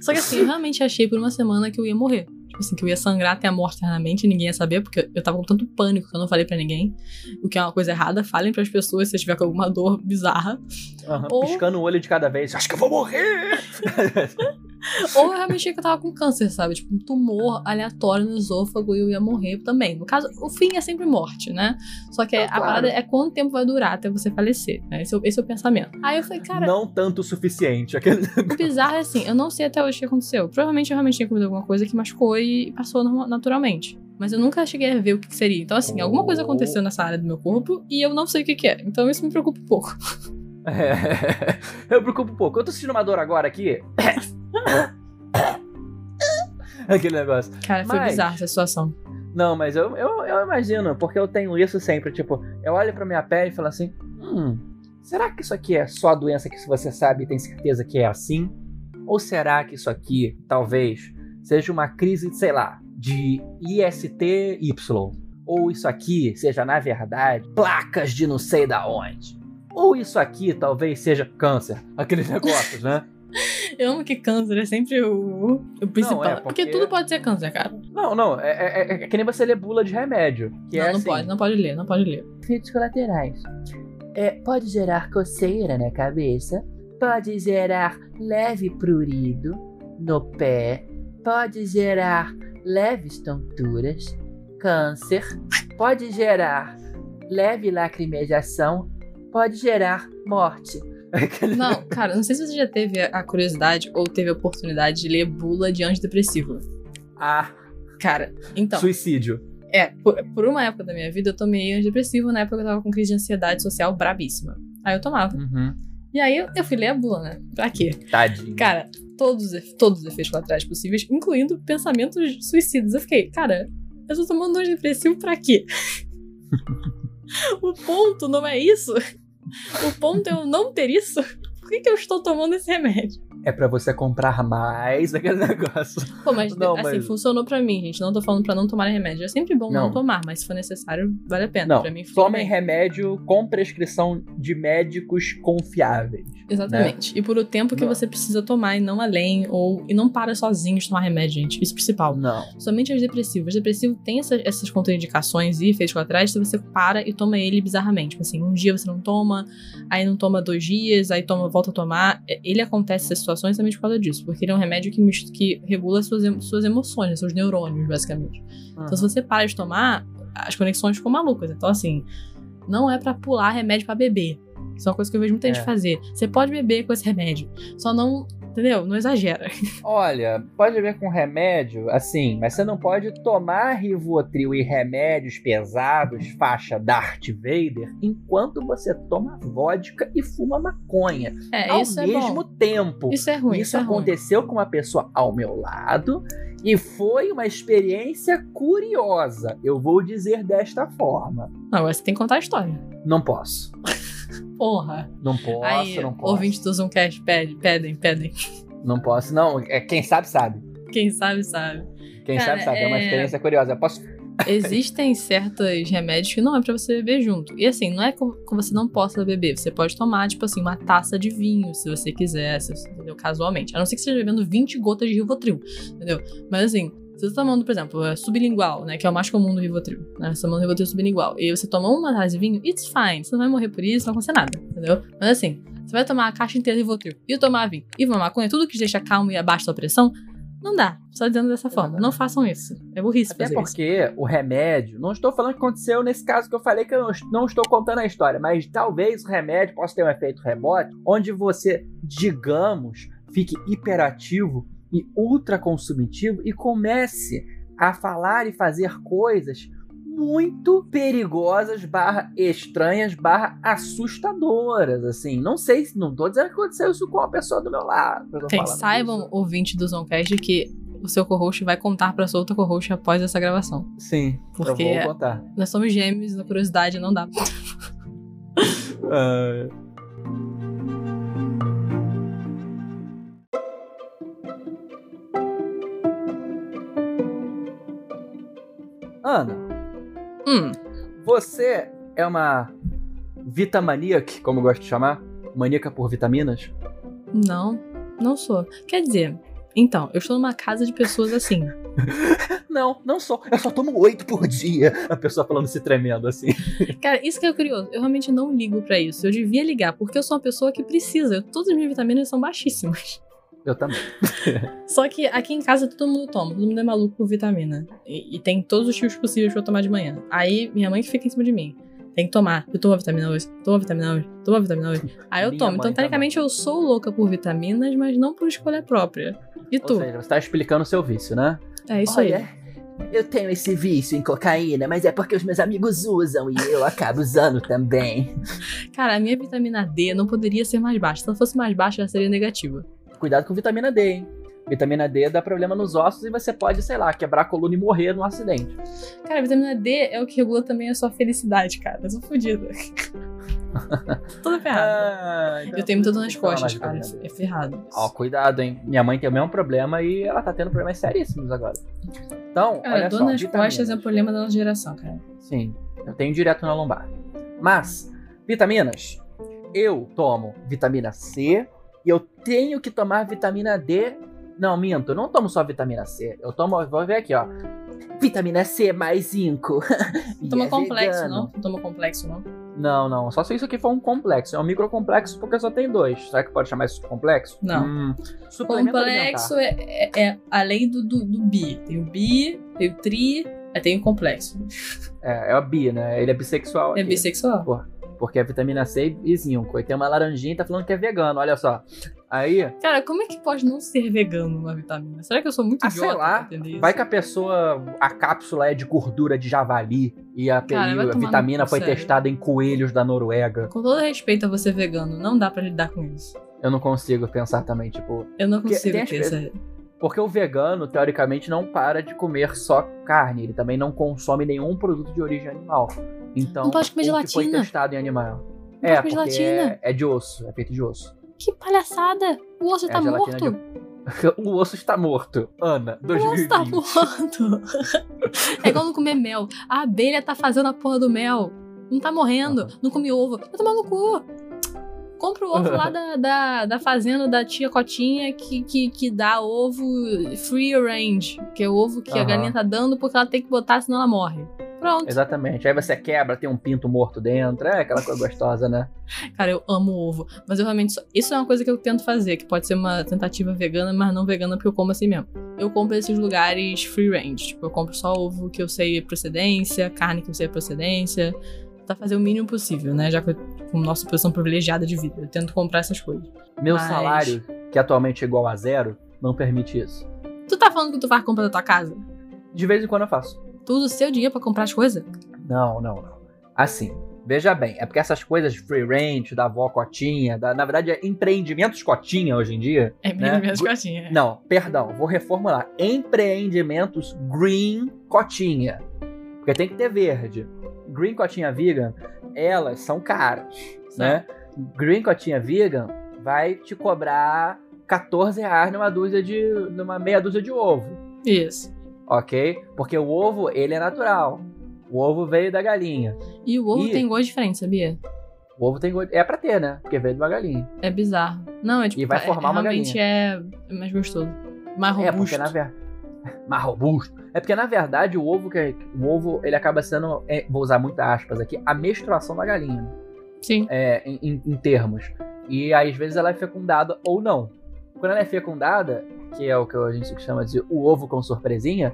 Só que assim, eu realmente achei por uma semana que eu ia morrer. Tipo assim, que eu ia sangrar até a morte eternamente ninguém ia saber, porque eu tava com tanto pânico que eu não falei pra ninguém. O que é uma coisa errada. Falem pras pessoas se tiver com alguma dor bizarra. Aham, Ou- Piscando o olho de cada vez. Acho que eu vou morrer. Ou eu realmente achei que eu tava com câncer, sabe? Tipo, um tumor aleatório no esôfago e eu ia morrer também. No caso, o fim é sempre morte, né? Só que a claro. parada é quanto tempo vai durar até você falecer, né?Esse é, o- esse é o pensamento. Aí eu falei, cara, Não tanto o suficiente. Aquele... o bizarro é assim, eu não sei até hoje o que aconteceu. Provavelmente eu realmente tinha comido alguma coisa que machucou e passou naturalmente. Mas eu nunca cheguei a ver o que que seria. Então, assim, alguma coisa aconteceu nessa área do meu corpo e eu não sei o que, que é. Então isso me preocupa um pouco. É, eu me preocupo um pouco. Eu tô sentindo uma dor agora aqui. Aquele negócio. Cara, foi Mas- bizarra essa situação. Não, mas eu, eu, eu imagino, porque eu tenho isso sempre. Tipo, eu olho pra minha pele e falo assim: hum, será que isso aqui é só a doença que você sabe e tem certeza que é assim? Ou será que isso aqui, talvez, seja uma crise, sei lá, de ISTY? Ou isso aqui seja, na verdade, placas de não sei da onde? Ou isso aqui talvez seja câncer, aqueles negócios, né? Eu amo que câncer é sempre o, o principal. é, porque... porque- tudo pode ser câncer, cara. Não, não, é, é- é que nem você ler bula de remédio. Que não, é não assim, pode, não pode ler, não pode ler. efeitos colaterais. É, pode gerar coceira na cabeça, pode gerar leve prurido no pé, pode gerar leves tonturas, câncer, pode gerar leve lacrimejação, pode gerar morte. Não, cara, não sei se você já teve a curiosidade ou teve a oportunidade de ler bula de antidepressivo. Ah, Cara, então, suicídio. é, por, por uma época da minha vida eu tomei antidepressivo, na época eu tava com crise de ansiedade social brabíssima. Aí eu tomava. Uhum. E aí eu, eu fui ler a bula, né? Pra quê? Tadinho. Cara, todos, todos os efeitos colaterais possíveis, incluindo pensamentos suicidas. Eu fiquei, cara, eu tô tomando antidepressivo pra quê? o ponto não é isso. O ponto é eu não ter isso. Por que, que eu estou tomando esse remédio? É pra você comprar mais daquele negócio. Pô, mas Não, assim, mas- funcionou pra mim, gente. Não tô falando pra não tomar remédio. É sempre bom não, Não. tomar, mas se for necessário, vale a pena. Não, pra mim, tomem remédio com prescrição de médicos confiáveis. Exatamente. E por o tempo que Não. você precisa tomar e não além, ou e não para sozinho de tomar remédio, gente. Isso é o principal. Não. Somente os depressivos. Os depressivos têm essa- essas contraindicações e efeitos colaterais se você para e toma ele bizarramente. Tipo assim, um dia você não toma, aí não toma dois dias, aí toma, volta a tomar. É, Ele acontece essas situações também por causa disso, porque ele é um remédio que, que regula suas, suas emoções, seus neurônios, basicamente. Então, se você para de tomar, as conexões ficam malucas. Então, assim, não é pra pular remédio pra beber. Isso é uma coisa que eu vejo muita gente É. fazer. Você pode beber com esse remédio, só não, entendeu? Não exagera. Olha, pode ver com remédio, assim, mas você não pode tomar Rivotril e remédios pesados, faixa Darth Vader, enquanto você toma vodka e fuma maconha. É, ao isso é mesmo bom. tempo. Isso é ruim. Isso Isso, é ruim. aconteceu com uma pessoa ao meu lado e foi uma experiência curiosa. Eu vou dizer desta forma. Não, agora você tem que contar a história. Não posso. Porra. Não posso, Aí, não posso. ouvintes do Zoomcast pedem, pedem, pedem. Não posso, não. É, quem sabe, sabe. Quem sabe, sabe. Quem Cara, sabe, sabe. É... uma é- experiência curiosa. Eu posso existem certos remédios que não é para você beber junto. E assim, não é que você não possa beber. Você pode tomar, tipo assim, uma taça de vinho, se você quiser, se você, entendeu? Casualmente. A não ser que você esteja bebendo 20 gotas de Rivotril, entendeu? Mas assim, você tá tomando, por exemplo, é sublingual, né? Que é o mais comum do Rivotril, né? Você tomando Rivotril sublingual. E você toma uma taça de vinho, it's fine. Você não vai morrer por isso, não vai acontecer nada, entendeu? Mas assim, você vai tomar a caixa inteira de Rivotril e tomar vinho e uma maconha, tudo que deixa calmo e abaixo da pressão, não dá. Só dizendo dessa forma. Não façam isso. É burrice Até fazer porque isso. o remédio, não estou falando que aconteceu nesse caso que eu falei que eu não estou contando a história, mas talvez o remédio possa ter um efeito rebote, onde você, digamos, fique hiperativo e ultra consumitivo e comece a falar e fazer coisas muito perigosas, barra estranhas, barra assustadoras, assim. Não sei, não tô dizendo que aconteceu isso com a pessoa do meu lado. Saibam, disso. ouvinte do Zoncast, que o seu co-host vai contar pra sua outra co-host após essa gravação. Sim, porque eu vou contar. nós somos gêmeos, na curiosidade não dá. uh... Ana, hum. você é uma vitamaniac, como eu gosto de chamar? Maníaca por vitaminas? Não, não sou. Quer dizer, então, eu estou numa casa de pessoas assim. não, não sou. Eu só tomo oito por dia. A pessoa falando se tremendo assim. Cara, isso que é curioso. Eu realmente não ligo para isso. Eu devia ligar, porque eu sou uma pessoa que precisa. Todas as minhas vitaminas são baixíssimas. Eu também. Só que aqui em casa todo mundo toma, todo mundo é maluco por vitamina. E, e tem todos os tipos possíveis pra eu tomar de manhã. Aí minha mãe que fica em cima de mim. Tem que tomar. Eu tomo vitamina hoje, tomo vitamina hoje, tomo vitamina hoje. Aí eu tomo. Então, tecnicamente, também. eu sou louca por vitaminas, mas não por escolha própria. E tu? Ou seja, você tá explicando o seu vício, né? É isso Olha, aí. Eu tenho esse vício em cocaína, mas é porque os meus amigos usam e eu acabo usando também. Cara, a minha vitamina D não poderia ser mais baixa. Se ela fosse mais baixa, ela seria negativa. Cuidado com vitamina D, hein? Vitamina D dá problema nos ossos e você pode, sei lá, quebrar a coluna e morrer num acidente. Cara, a vitamina D é o que regula também a sua felicidade, cara. Eu sou fodida. Toda ferrada. Ah, então eu tenho muita dor nas costas, cara. É ferrado. Ó, cuidado, hein? Minha mãe tem o mesmo problema e ela tá tendo problemas seríssimos agora. Então, cara, olha dor só, nas vitaminas. costas é o problema da nossa geração, cara. Sim, eu tenho direto na lombar. Mas, vitaminas. Eu tomo vitamina C, e eu tenho que tomar vitamina D. Não, minto, eu não tomo só vitamina C. Eu tomo, vou ver aqui, ó. Vitamina C mais zinco. Toma é complexo, vegano. não? Toma complexo, não? Não, não. Só se isso aqui for um complexo. É um microcomplexo porque só tem dois. Será que pode chamar isso de complexo? Não. Hum, complexo é, é, é, além do, do, do, bi. Tem o bi, tem o tri, tem o complexo. É, é o bi, né? Ele é bissexual. É aqui. bissexual. Porra porque é vitamina C e zinco. E tem uma laranjinha e tá falando que é vegano, olha só. Aí. Cara, como é que pode não ser vegano uma vitamina? Será que eu sou muito ah, idiota sei lá, Vai que a pessoa. A cápsula é de gordura de javali e a, Cara, a vitamina foi sério. testada em coelhos da Noruega. Com todo respeito a você vegano, não dá para lidar com isso. Eu não consigo pensar também, tipo. Eu não consigo pensar. Porque o vegano, teoricamente, não para de comer só carne. Ele também não consome nenhum produto de origem animal. Então, não pode comer gelatina. que foi testado em animal. Não é, pode comer gelatina. É, é, de osso, é feito de osso. Que palhaçada! O osso é tá morto? De... O osso está morto, Ana, 2020. O osso tá morto. é igual não comer mel. A abelha tá fazendo a porra do mel. Não tá morrendo. Não come ovo. Vai tomar no cu. Compra o ovo lá da, da, da, fazenda da tia Cotinha que, que, que dá ovo free range. Que é o ovo que uhum. a galinha tá dando porque ela tem que botar, senão ela morre. Pronto. Exatamente. Aí você quebra, tem um pinto morto dentro. É aquela coisa gostosa, né? Cara, eu amo ovo. Mas eu realmente. Isso é uma coisa que eu tento fazer, que pode ser uma tentativa vegana, mas não vegana porque eu como assim mesmo. Eu compro esses lugares free range. Tipo, eu compro só ovo que eu sei procedência, carne que eu sei procedência. Pra fazer o mínimo possível, né? Já que eu, com nossa posição privilegiada de vida. Eu tento comprar essas coisas. Meu mas... salário, que atualmente é igual a zero, não permite isso. Tu tá falando que tu faz compra da tua casa? De vez em quando eu faço. Tu usa o seu dinheiro para comprar as coisas? Não, não, não. Assim, veja bem, é porque essas coisas de free range, da avó cotinha, da, na verdade é empreendimentos cotinha hoje em dia. É empreendimentos né? cotinha. É. Não, perdão, vou reformular. Empreendimentos green cotinha. Porque tem que ter verde. Green cotinha vegan, elas são caras, Sim. né? Green cotinha vegan vai te cobrar 14 reais numa dúzia de. numa meia dúzia de ovo. Isso. ok? Porque o ovo, ele é natural. O ovo veio da galinha. E o ovo E- tem gosto diferente, sabia? O ovo tem gosto. É pra ter, né? Porque veio de uma galinha. É bizarro. Não, é tipo. E vai é- formar uma realmente é mais gostoso. Mais É, robusto. porque na verdade. Mais robusto. É porque, na verdade, o ovo, que o ovo ele acaba sendo. é, vou usar muitas aspas aqui, a menstruação da galinha. Sim. é, em, em- termos. E às vezes ela é fecundada ou não. Quando ela é fecundada, que é o que a gente chama de o ovo com surpresinha,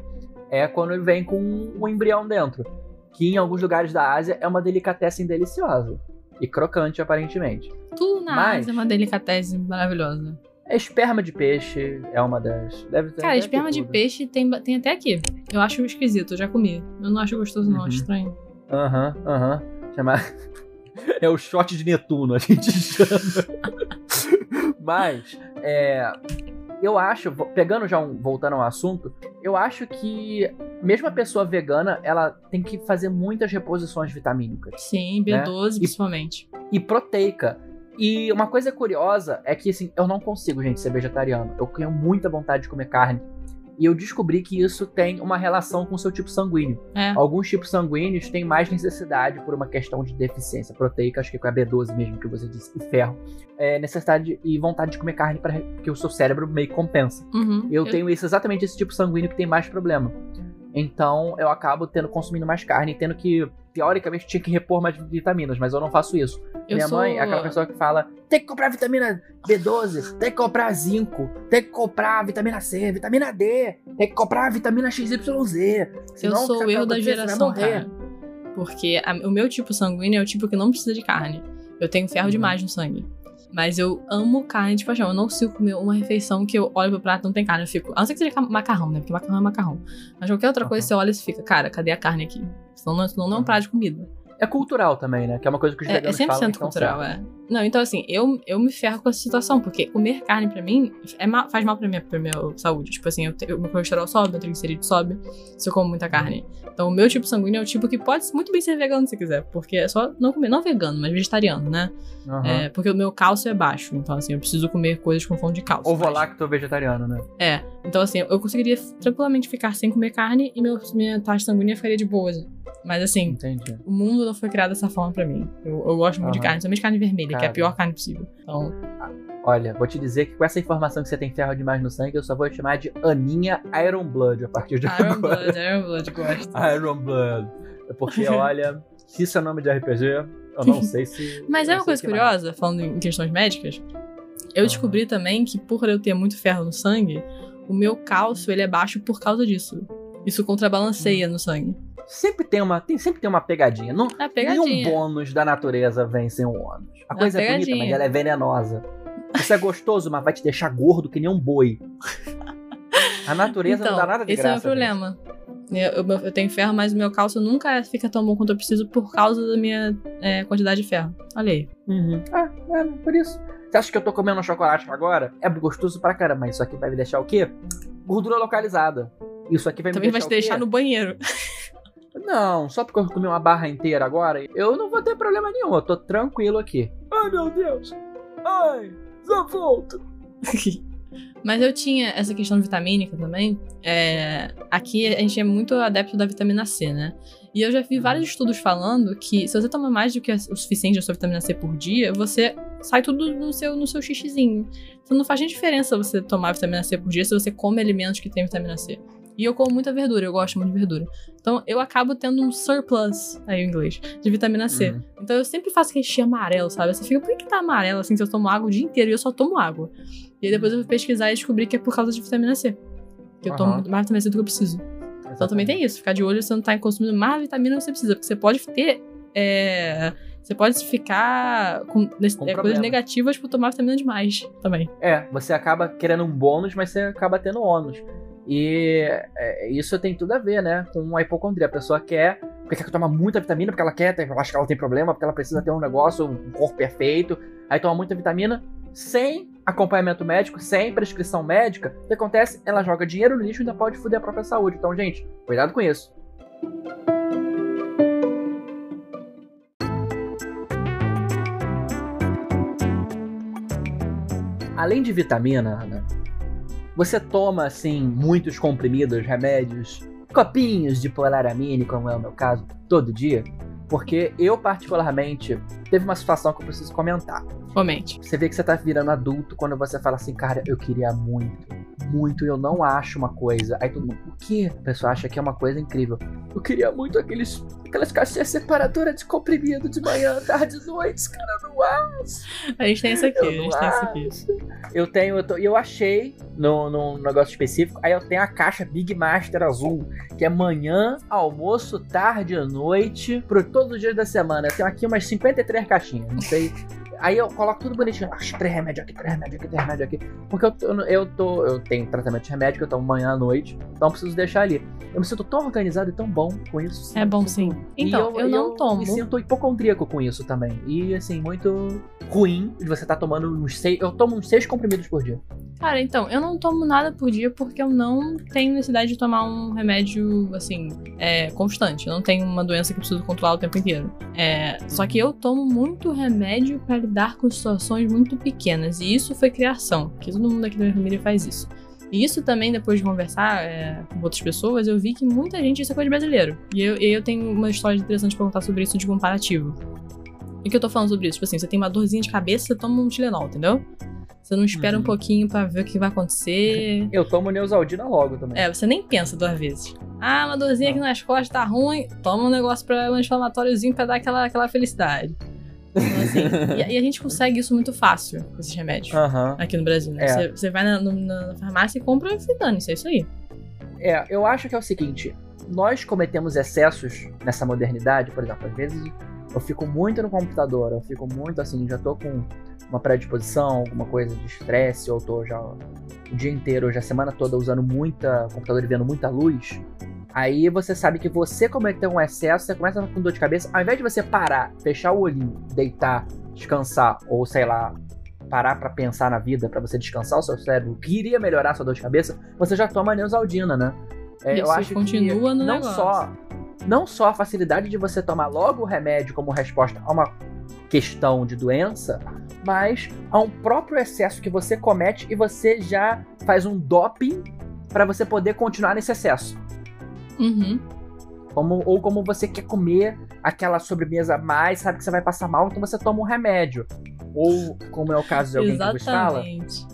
é quando ele vem com um embrião dentro. Que em alguns lugares da Ásia é uma delicatessen deliciosa. E crocante, aparentemente. Tudo na Mas- Ásia é uma delicatesse maravilhosa. É esperma de peixe é uma das. Deve ter. Cara, deve esperma de peixe tem, tem até aqui. Eu acho esquisito, eu já comi. Eu não acho gostoso, não, Uhum. acho estranho. Aham, aham. Chama... É o shot de Netuno, a gente chama. Mas, é, eu acho, pegando já um, voltando ao assunto, eu acho que mesmo a pessoa vegana, ela tem que fazer muitas reposições vitamínicas Sim, B12 E- principalmente. e proteica. E uma coisa curiosa é que assim, eu não consigo, gente, ser vegetariano. Eu tenho muita vontade de comer carne. E eu descobri que isso tem uma relação com o seu tipo sanguíneo. É. Alguns tipos sanguíneos têm mais necessidade por uma questão de deficiência proteica, acho que com a B12 mesmo que você disse, e ferro. É necessidade e vontade de comer carne para que o seu cérebro meio que compensa. Uhum. Eu tenho esse, exatamente esse tipo sanguíneo que tem mais problema. Então eu acabo tendo consumindo mais carne tendo que, teoricamente, tinha que repor mais vitaminas, mas eu não faço isso. eu Minha sou... mãe é aquela pessoa que fala: tem que comprar vitamina B12, tem que comprar zinco, tem que comprar vitamina C, vitamina D, tem que comprar vitamina XYZ. Eu senão sou tá- o erro da geração, morrer." cara. Porque a- o meu tipo sanguíneo é o tipo que não precisa de carne. Eu tenho ferro Uhum. demais no sangue. Mas eu amo carne de paixão. Eu não consigo comer uma refeição que eu olho pro prato e não tem carne. Eu fico. A não ser que seja ca- macarrão, né? Porque macarrão é macarrão. Mas qualquer outra coisa, Uhum. você olha e você fica, cara, cadê a carne aqui? Senão não, senão não é um prato de comida. É cultural também, né? Que é uma coisa que os É, é veganos falam 100% que estão cultural, é. Não, então assim, eu, eu me ferro com essa situação, porque comer carne pra mim é ma- faz mal pra minha, pra minha saúde. Tipo assim, eu, o meu colesterol sobe, meu triglicerídeo sobe, se eu como muita carne. Então o meu tipo sanguíneo é o tipo que pode muito bem ser vegano se quiser, porque é só não comer, não vegano, mas vegetariano, né? Aham. É, porque o meu cálcio é baixo, então assim, eu preciso comer coisas com fonte de cálcio. Ovo lacto vegetariano, né? É, então assim, eu conseguiria tranquilamente ficar sem comer carne e meu, minha taxa sanguínea ficaria de boas. Mas assim, Entendi. o mundo não foi criado dessa forma pra mim. Eu, eu gosto muito de Aham. carne, somente carne vermelha, que é a pior carne possível. Então, Olha, vou te dizer que com essa informação que você tem ferro demais no sangue, eu só vou te chamar de Aninha Iron Blood a partir de Iron agora. Blood, Iron Blood, gosto. Iron Blood. É Porque, olha, se isso é nome de RPG, eu não sei se. Mas é uma coisa que mais. curiosa, falando em questões médicas, eu Aham. descobri também que por eu ter muito ferro no sangue, o meu cálcio ele é baixo por causa disso. Isso contrabalanceia Hum. no sangue. Sempre tem uma, tem, sempre tem uma pegadinha. Não, É Nenhum pegadinha. bônus da natureza vem sem um ônus. A É coisa é bonita, pegadinha. mas ela é venenosa. Isso é gostoso, mas vai te deixar gordo que nem um boi. A natureza Então, não dá nada de esse graça. é o problema. Eu, eu- eu tenho ferro, mas o meu cálcio nunca fica tão bom quanto eu preciso por causa da minha é, quantidade de ferro. Olha aí. Uhum. Ah, é, por isso. Você acha que eu tô comendo um chocolate agora? É gostoso pra caramba, mas isso aqui vai me deixar o quê? Gordura localizada. Isso aqui vai Também me vai deixar te deixar o quê? no banheiro. Não, só porque eu comi uma barra inteira agora, eu não vou ter problema nenhum. Eu tô tranquilo aqui. Ai, meu Deus. Ai, já volto. Mas eu tinha essa questão vitamínica também. É, aqui a gente é muito adepto da vitamina C, né? E eu já vi vários estudos falando que se você toma mais do que o suficiente da sua vitamina C por dia, você sai tudo no seu, no seu xixizinho. Então não faz nem diferença você tomar vitamina C por dia se você come alimentos que têm vitamina C. E eu como muita verdura, eu gosto muito de verdura. Então eu acabo tendo um surplus, aí em inglês, de vitamina C. Uhum. Então eu sempre faço recheio amarelo, sabe? Você fica, por que, que tá amarelo assim se eu tomo água o dia inteiro e eu só tomo água? E aí depois eu fui pesquisar e descobri que é por causa de vitamina C. Que eu tomo mais vitamina C do que eu preciso. Então também tem isso, ficar de olho se você não tá consumindo mais vitamina do que você precisa. Porque você pode ter. é, Você pode ficar com, nesse- Com é, coisas negativas por tomar vitamina demais também. É, você acaba querendo um bônus, mas você acaba tendo ônus. E é, isso tem tudo a ver, né? Com a hipocondria. A pessoa quer, porque quer tomar muita vitamina, porque ela quer, ela acha que ela tem problema, porque ela precisa ter um negócio, um corpo perfeito. Aí toma muita vitamina sem acompanhamento médico, sem prescrição médica. O que acontece? Ela joga dinheiro no lixo e ainda pode foder a própria saúde. Então, gente, cuidado com isso. Além de vitamina, Ana, Você toma, assim, muitos comprimidos, remédios, copinhos de polaramine, como é o meu caso, todo dia? Porque eu, particularmente, teve uma situação que eu preciso comentar. Comente. Você vê que você tá virando adulto quando você fala assim, cara, eu queria muito, muito, eu não acho uma coisa. Aí todo mundo, o quê? A pessoa acha que é uma coisa incrível. Eu queria muito aqueles, aquelas caixinhas separadoras de comprimido de manhã, tarde e noite, cara, eu não acho. A gente tem isso aqui, a Eu gente não tem isso aqui. acho. Eu tenho, eu, tô- eu achei no, num negócio específico, aí eu tenho a caixa Big Master azul, que é manhã, almoço, tarde e noite, por todos os dias da semana. Eu tenho aqui umas 53 caixinhas, não sei. Aí eu coloco tudo bonitinho. Ah, três remédios aqui, três remédios aqui, três remédios aqui. Porque eu, tô- eu, tô, eu tenho tratamento de remédio que eu tomo manhã à noite, então eu preciso deixar ali. Eu me sinto tão organizado e tão bom com isso. É bom sim. Então, eu, não tomo. Me sinto hipocondríaco com isso também. E assim, muito ruim de você estar tomando uns seis. Eu tomo uns seis comprimidos por dia. Cara, então, eu não tomo nada por dia porque eu não tenho necessidade de tomar um remédio, assim, é, constante. Eu não tenho uma doença que preciso controlar o tempo inteiro. É, só que eu tomo muito remédio pra lidar com situações muito pequenas. E isso foi criação, que todo mundo aqui da minha família faz isso. E isso também, depois de conversar é, com outras pessoas, eu vi que muita gente, isso é coisa de brasileiro. E eu, eu tenho uma história interessante pra contar sobre isso de comparativo. E que eu tô falando sobre isso? Tipo assim, você tem uma dorzinha de cabeça, você toma um Tilenol, entendeu? Você não espera Uhum. um pouquinho pra ver o que vai acontecer. Eu tomo Neusaldina logo também. É, você nem pensa duas vezes. Ah, uma dorzinha aqui nas costas tá ruim, toma um negócio pra um anti-inflamatóriozinho pra dar aquela, aquela felicidade. Então, assim, e, e a gente consegue isso muito fácil com esses remédios. Aham. Aqui no Brasil, né? É. Você, você vai na, na farmácia e compra e dane isso é isso aí. É, eu acho que é o seguinte: nós cometemos excessos nessa modernidade, por exemplo, às vezes eu fico muito no computador, eu fico muito assim, já tô com uma predisposição, alguma coisa de estresse, ou tô já o dia inteiro, já a semana toda usando muita computador e vendo muita luz. Aí você sabe que você cometeu um excesso, você começa com dor de cabeça, ao invés de você parar, fechar o olhinho, deitar, descansar, ou sei lá, parar pra pensar na vida, pra você descansar o seu cérebro, que iria melhorar a sua dor de cabeça, você já toma Neusaldina, né? É, eu acho continua que no não negócio. só não só a facilidade de você tomar logo o remédio como resposta a uma questão de doença, mas a um próprio excesso que você comete e você já faz um doping pra você poder continuar nesse excesso. Uhum. Como, ou como você quer comer aquela sobremesa a mais, sabe que você vai passar mal, então você toma um remédio. Ou, como é o caso de alguém que vos fala, Exatamente.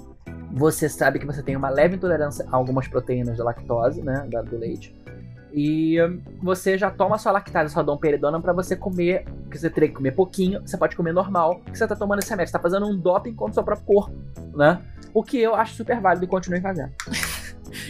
você sabe que você tem uma leve intolerância a algumas proteínas da lactose, né, da- do leite. E você já toma sua lactase, sua domperidona pra você comer, que você teria que comer pouquinho, você pode comer normal, que você tá tomando esse remédio, você tá fazendo um doping contra o seu próprio corpo, né? O que eu acho super válido e continue fazendo.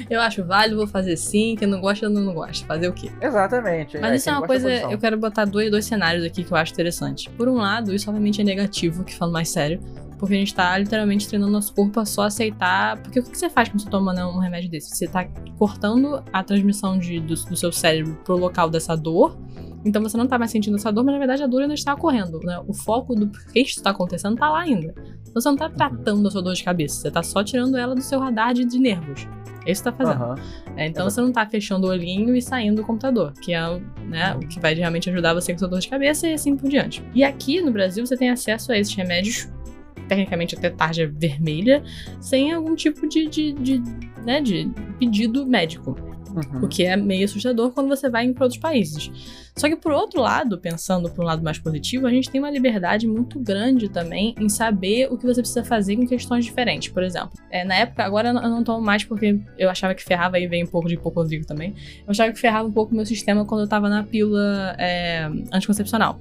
Eu acho válido, vou fazer sim. Quem não gosta, não, não gosta. Fazer o quê? Exatamente. Mas isso é uma coisa, eu quero botar dois, dois cenários aqui que eu acho interessante. Por um lado, isso obviamente é negativo, que falando mais sério, porque a gente tá literalmente treinando nosso corpo a só aceitar. Porque o que você faz quando você toma né, um remédio desse? Você tá cortando a transmissão de, do, do seu cérebro pro local dessa dor. Então você não tá mais sentindo essa dor, mas na verdade a dor ainda está ocorrendo. Né? O foco do que isso está acontecendo tá lá ainda. Então você não tá tratando a sua dor de cabeça, você tá só tirando ela do seu radar de, de nervos. É isso que tá fazendo. Aham. É, então você não tá fechando o olhinho e saindo do computador, que é o, né, o que vai realmente ajudar você com sua dor de cabeça e assim por diante. E aqui no Brasil você tem acesso a esses remédios, tecnicamente até tarja vermelha, sem algum tipo de, de, de, né, de pedido médico. Uhum. O que é meio assustador quando você vai para outros países. Só que por outro lado, pensando por um lado mais positivo, a gente tem uma liberdade muito grande também em saber o que você precisa fazer com questões diferentes. Por exemplo, é, na época, agora eu não- tomo mais porque eu achava que ferrava, aí vem um pouco de hipocondríaco também. Eu achava que ferrava um pouco o meu sistema quando eu tava na pílula é, anticoncepcional.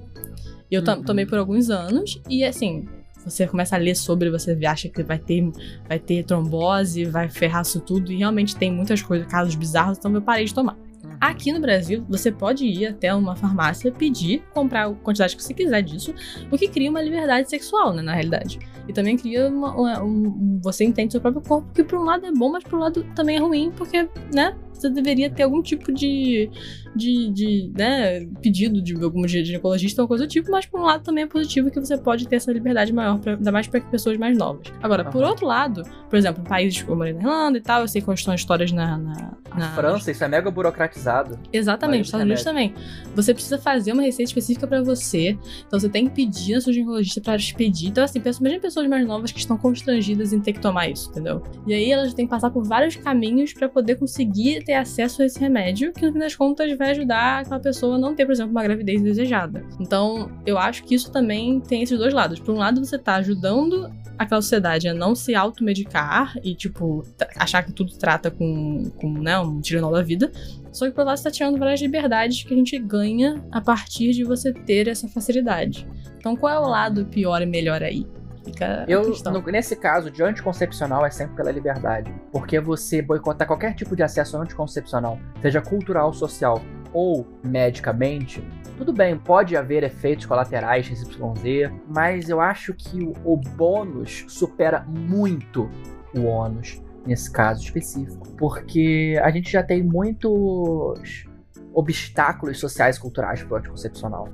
E eu Uhum. tomei por alguns anos, e assim, você começa a ler sobre, você acha que vai ter, vai ter trombose, vai ferrar isso tudo, e realmente tem muitas coisas, casos bizarros, então eu parei de tomar. Aqui no Brasil, você pode ir até uma farmácia, pedir, comprar a quantidade que você quiser disso, o que cria uma liberdade sexual, né, na realidade. E também cria uma, uma- um, um- Você entende seu próprio corpo, que por um lado é bom, mas por um lado também é ruim, porque, né, você deveria ter algum tipo de, de, de né, pedido de algum ginecologista ou coisa do tipo, mas por um lado também é positivo que você pode ter essa liberdade maior, pra, ainda mais para pessoas mais novas. Agora, uhum. por outro lado, por exemplo, em países como a Irlanda e tal, eu sei que estão histórias na, na, na... França, isso é mega burocratizado. Exatamente, Estados Unidos também. Você precisa fazer uma receita específica para você, então você tem que pedir ao seu ginecologista para expedir. Então, assim, mesmo pessoas mais novas que estão constrangidas em ter que tomar isso, entendeu? E aí elas têm que passar por vários caminhos para poder conseguir ter acesso a esse remédio, que no fim das contas vai ajudar aquela pessoa a não ter, por exemplo, uma gravidez desejada. Então, eu acho que isso também tem esses dois lados. Por um lado, você tá ajudando aquela sociedade a não se automedicar e, tipo, achar que tudo trata com, com né, um tiranol da vida. Só que por lá você tá tirando várias liberdades que a gente ganha a partir de você ter essa facilidade. Então, qual é o lado pior e melhor aí? Fica eu, no, nesse caso, de anticoncepcional é sempre pela liberdade. Porque você boicotar qualquer tipo de acesso anticoncepcional, seja cultural, social ou medicamente, tudo bem, pode haver efeitos colaterais XYZ, mas eu acho que o, o bônus supera muito o ônus nesse caso específico. Porque a gente já tem muitos obstáculos sociais e culturais para o anticoncepcional.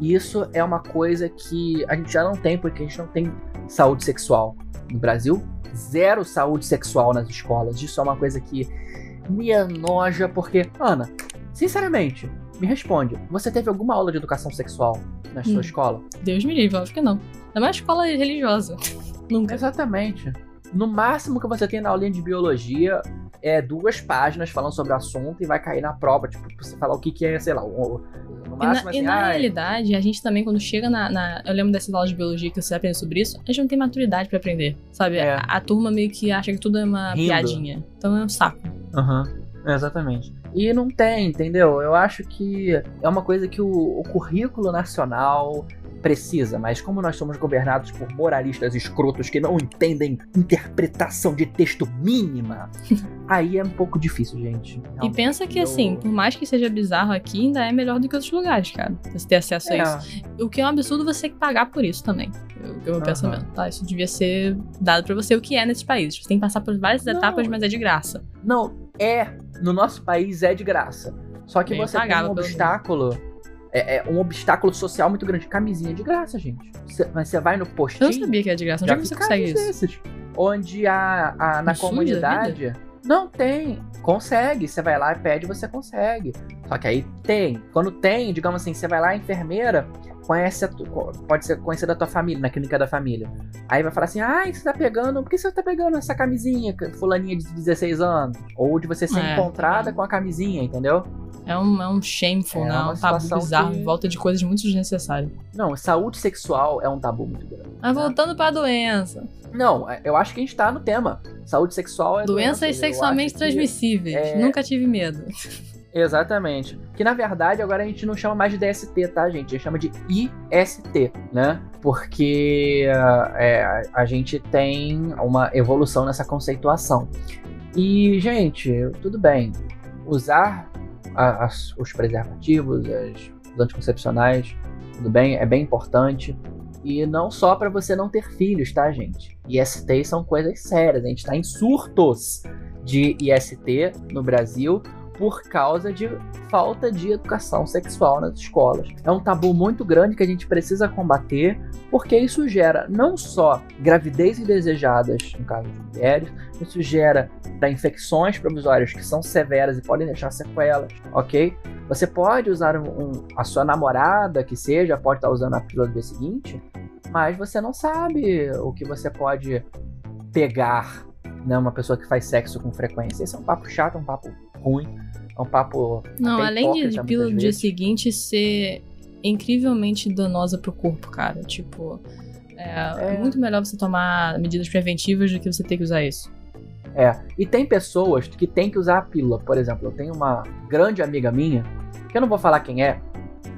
E isso é uma coisa que a gente já não tem, porque a gente não tem saúde sexual. No Brasil, zero saúde sexual nas escolas. Isso é uma coisa que me enoja, porque, Ana, sinceramente, me responde, você teve alguma aula de educação sexual na hum. sua escola? Deus me livre, acho que não. É uma escola religiosa. Nunca. Exatamente. No máximo que você tem na aulinha de biologia é duas páginas falando sobre o assunto e vai cair na prova, tipo, você falar o que, que é, sei lá, o, no máximo, e na, assim, e na realidade, a gente também, quando chega na, na, Eu lembro dessas aulas de biologia que você aprende sobre isso, a gente não tem maturidade para aprender, sabe? É. A, a, turma meio que acha que tudo é uma Rindo. piadinha. Então é um saco. Aham, uhum. exatamente. E não tem, entendeu? Eu acho que é uma coisa que o, o currículo nacional precisa, mas como nós somos governados por moralistas escrotos que não entendem interpretação de texto mínima, aí é um pouco difícil, gente. e pensa que, eu... assim, por mais que seja bizarro aqui, ainda é melhor do que outros lugares, cara. Você ter acesso é. a isso. O que é um absurdo você ter que pagar por isso também. Eu, eu uhum. pensamento, tá? Isso devia ser dado para você o que é nesses países. Você tem que passar por várias não. etapas, mas é de graça. Não, é. No nosso país é de graça. Só que Bem você tem um obstáculo é, é, um obstáculo social muito grande. Camisinha de graça, gente. Você vai no postinho. Eu não sabia que é de graça. Onde é que você consegue isso? Desses, onde a, a na comunidade. Não tem. Consegue. Você vai lá e pede, você consegue. Só que aí tem. Quando tem, digamos assim, você vai lá, a enfermeira conhece a tu, pode ser conhecida da tua família, na clínica da família. Aí vai falar assim: ai, você tá pegando. Por que você tá pegando essa camisinha, fulaninha de 16 anos? Ou de você ser é, encontrada tá com a camisinha, entendeu? É um, é um shameful, é né? Um tabu bizarro, que... volta de coisas muito desnecessárias. Não, saúde sexual é um tabu muito grande. Mas né? voltando pra doença. Não, é, eu acho que a gente tá no tema. Saúde sexual é Doenças doença, sexualmente transmissíveis. É... Nunca tive medo. Exatamente. Que na verdade agora a gente não chama mais de DST, tá, gente? A gente chama de IST, né? Porque é, a gente tem uma evolução nessa conceituação. E, gente, tudo bem. Usar as, os preservativos, as, os anticoncepcionais, tudo bem, é bem importante. E não só para você não ter filhos, tá, gente? IST são coisas sérias. A gente está em surtos de IST no Brasil por causa de falta de educação sexual nas escolas. É um tabu muito grande que a gente precisa combater, porque isso gera não só gravidez indesejadas, no caso de mulheres, isso gera da infecções provisórias que são severas e podem deixar sequelas, ok? Você pode usar um, um, a sua namorada, que seja, pode estar usando a pílula do dia seguinte, mas você não sabe o que você pode pegar, né? Uma pessoa que faz sexo com frequência. Esse é um papo chato, um papo ruim, é um papo. Não, além de, de pílula do dia seguinte ser incrivelmente danosa pro corpo, cara. Tipo, é, é, muito melhor você tomar medidas preventivas do que você ter que usar isso. É, e tem pessoas que tem que usar a pílula. Por exemplo, eu tenho uma grande amiga minha, que eu não vou falar quem é,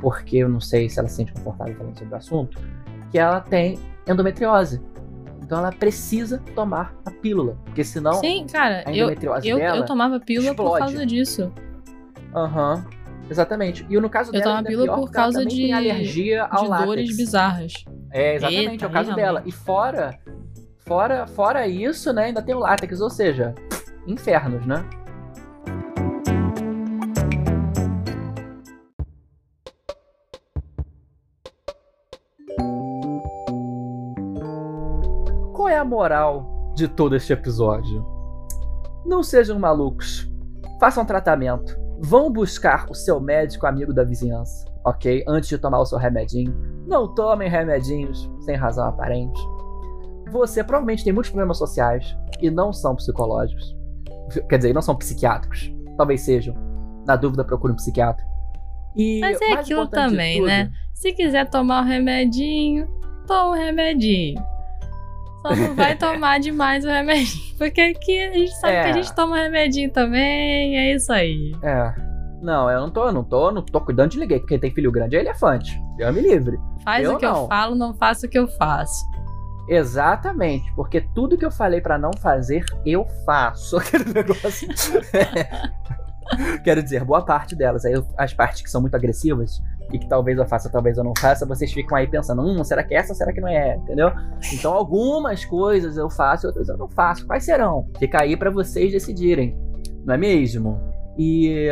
porque eu não sei se ela se sente confortável falando sobre o assunto, que ela tem endometriose. Então ela precisa tomar a pílula, porque senão Sim, cara, eu, eu, eu tomava pílula explode. por causa disso. Aham. Uhum. Exatamente. E no caso eu dela, tomava pílula pior, por causa de alergia ao de látex. dores bizarras. É, exatamente, Eita, é o caso dela. E fora Fora, fora isso, né, ainda tem o látex, ou seja, infernos, né? É a moral de todo este episódio? Não sejam malucos. Façam tratamento. Vão buscar o seu médico amigo da vizinhança, ok? Antes de tomar o seu remedinho. Não tomem remedinhos sem razão aparente. Você provavelmente tem muitos problemas sociais e não são psicológicos. Quer dizer, não são psiquiátricos. Talvez sejam. Na dúvida, procure um psiquiatra. E Mas é aquilo também, tudo, né? Se quiser tomar o remedinho, toma o remedinho. Só não vai tomar demais o remedinho. Porque aqui a gente sabe é. que a gente toma remedinho também. É isso aí. É. Não, eu não tô, não tô, não tô cuidando de ninguém. Quem tem filho grande é elefante. Eu me livre. Faz eu o que não. eu falo, não faça o que eu faço. Exatamente, porque tudo que eu falei para não fazer, eu faço. Aquele negócio. Quero dizer, boa parte delas. Aí as partes que são muito agressivas e que talvez eu faça, talvez eu não faça, vocês ficam aí pensando, hum, será que é essa, será que não é, entendeu? Então algumas coisas eu faço, outras eu não faço. Quais serão? Fica aí para vocês decidirem, não é mesmo? E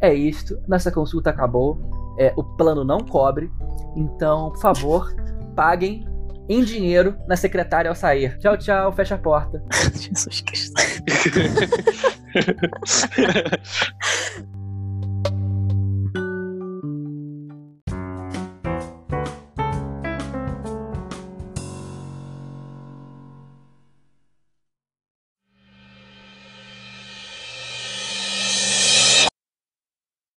é isto. Nossa consulta acabou. É, o plano não cobre. Então, por favor, paguem em dinheiro na secretária ao sair. Tchau, tchau, fecha a porta. Jesus Cristo.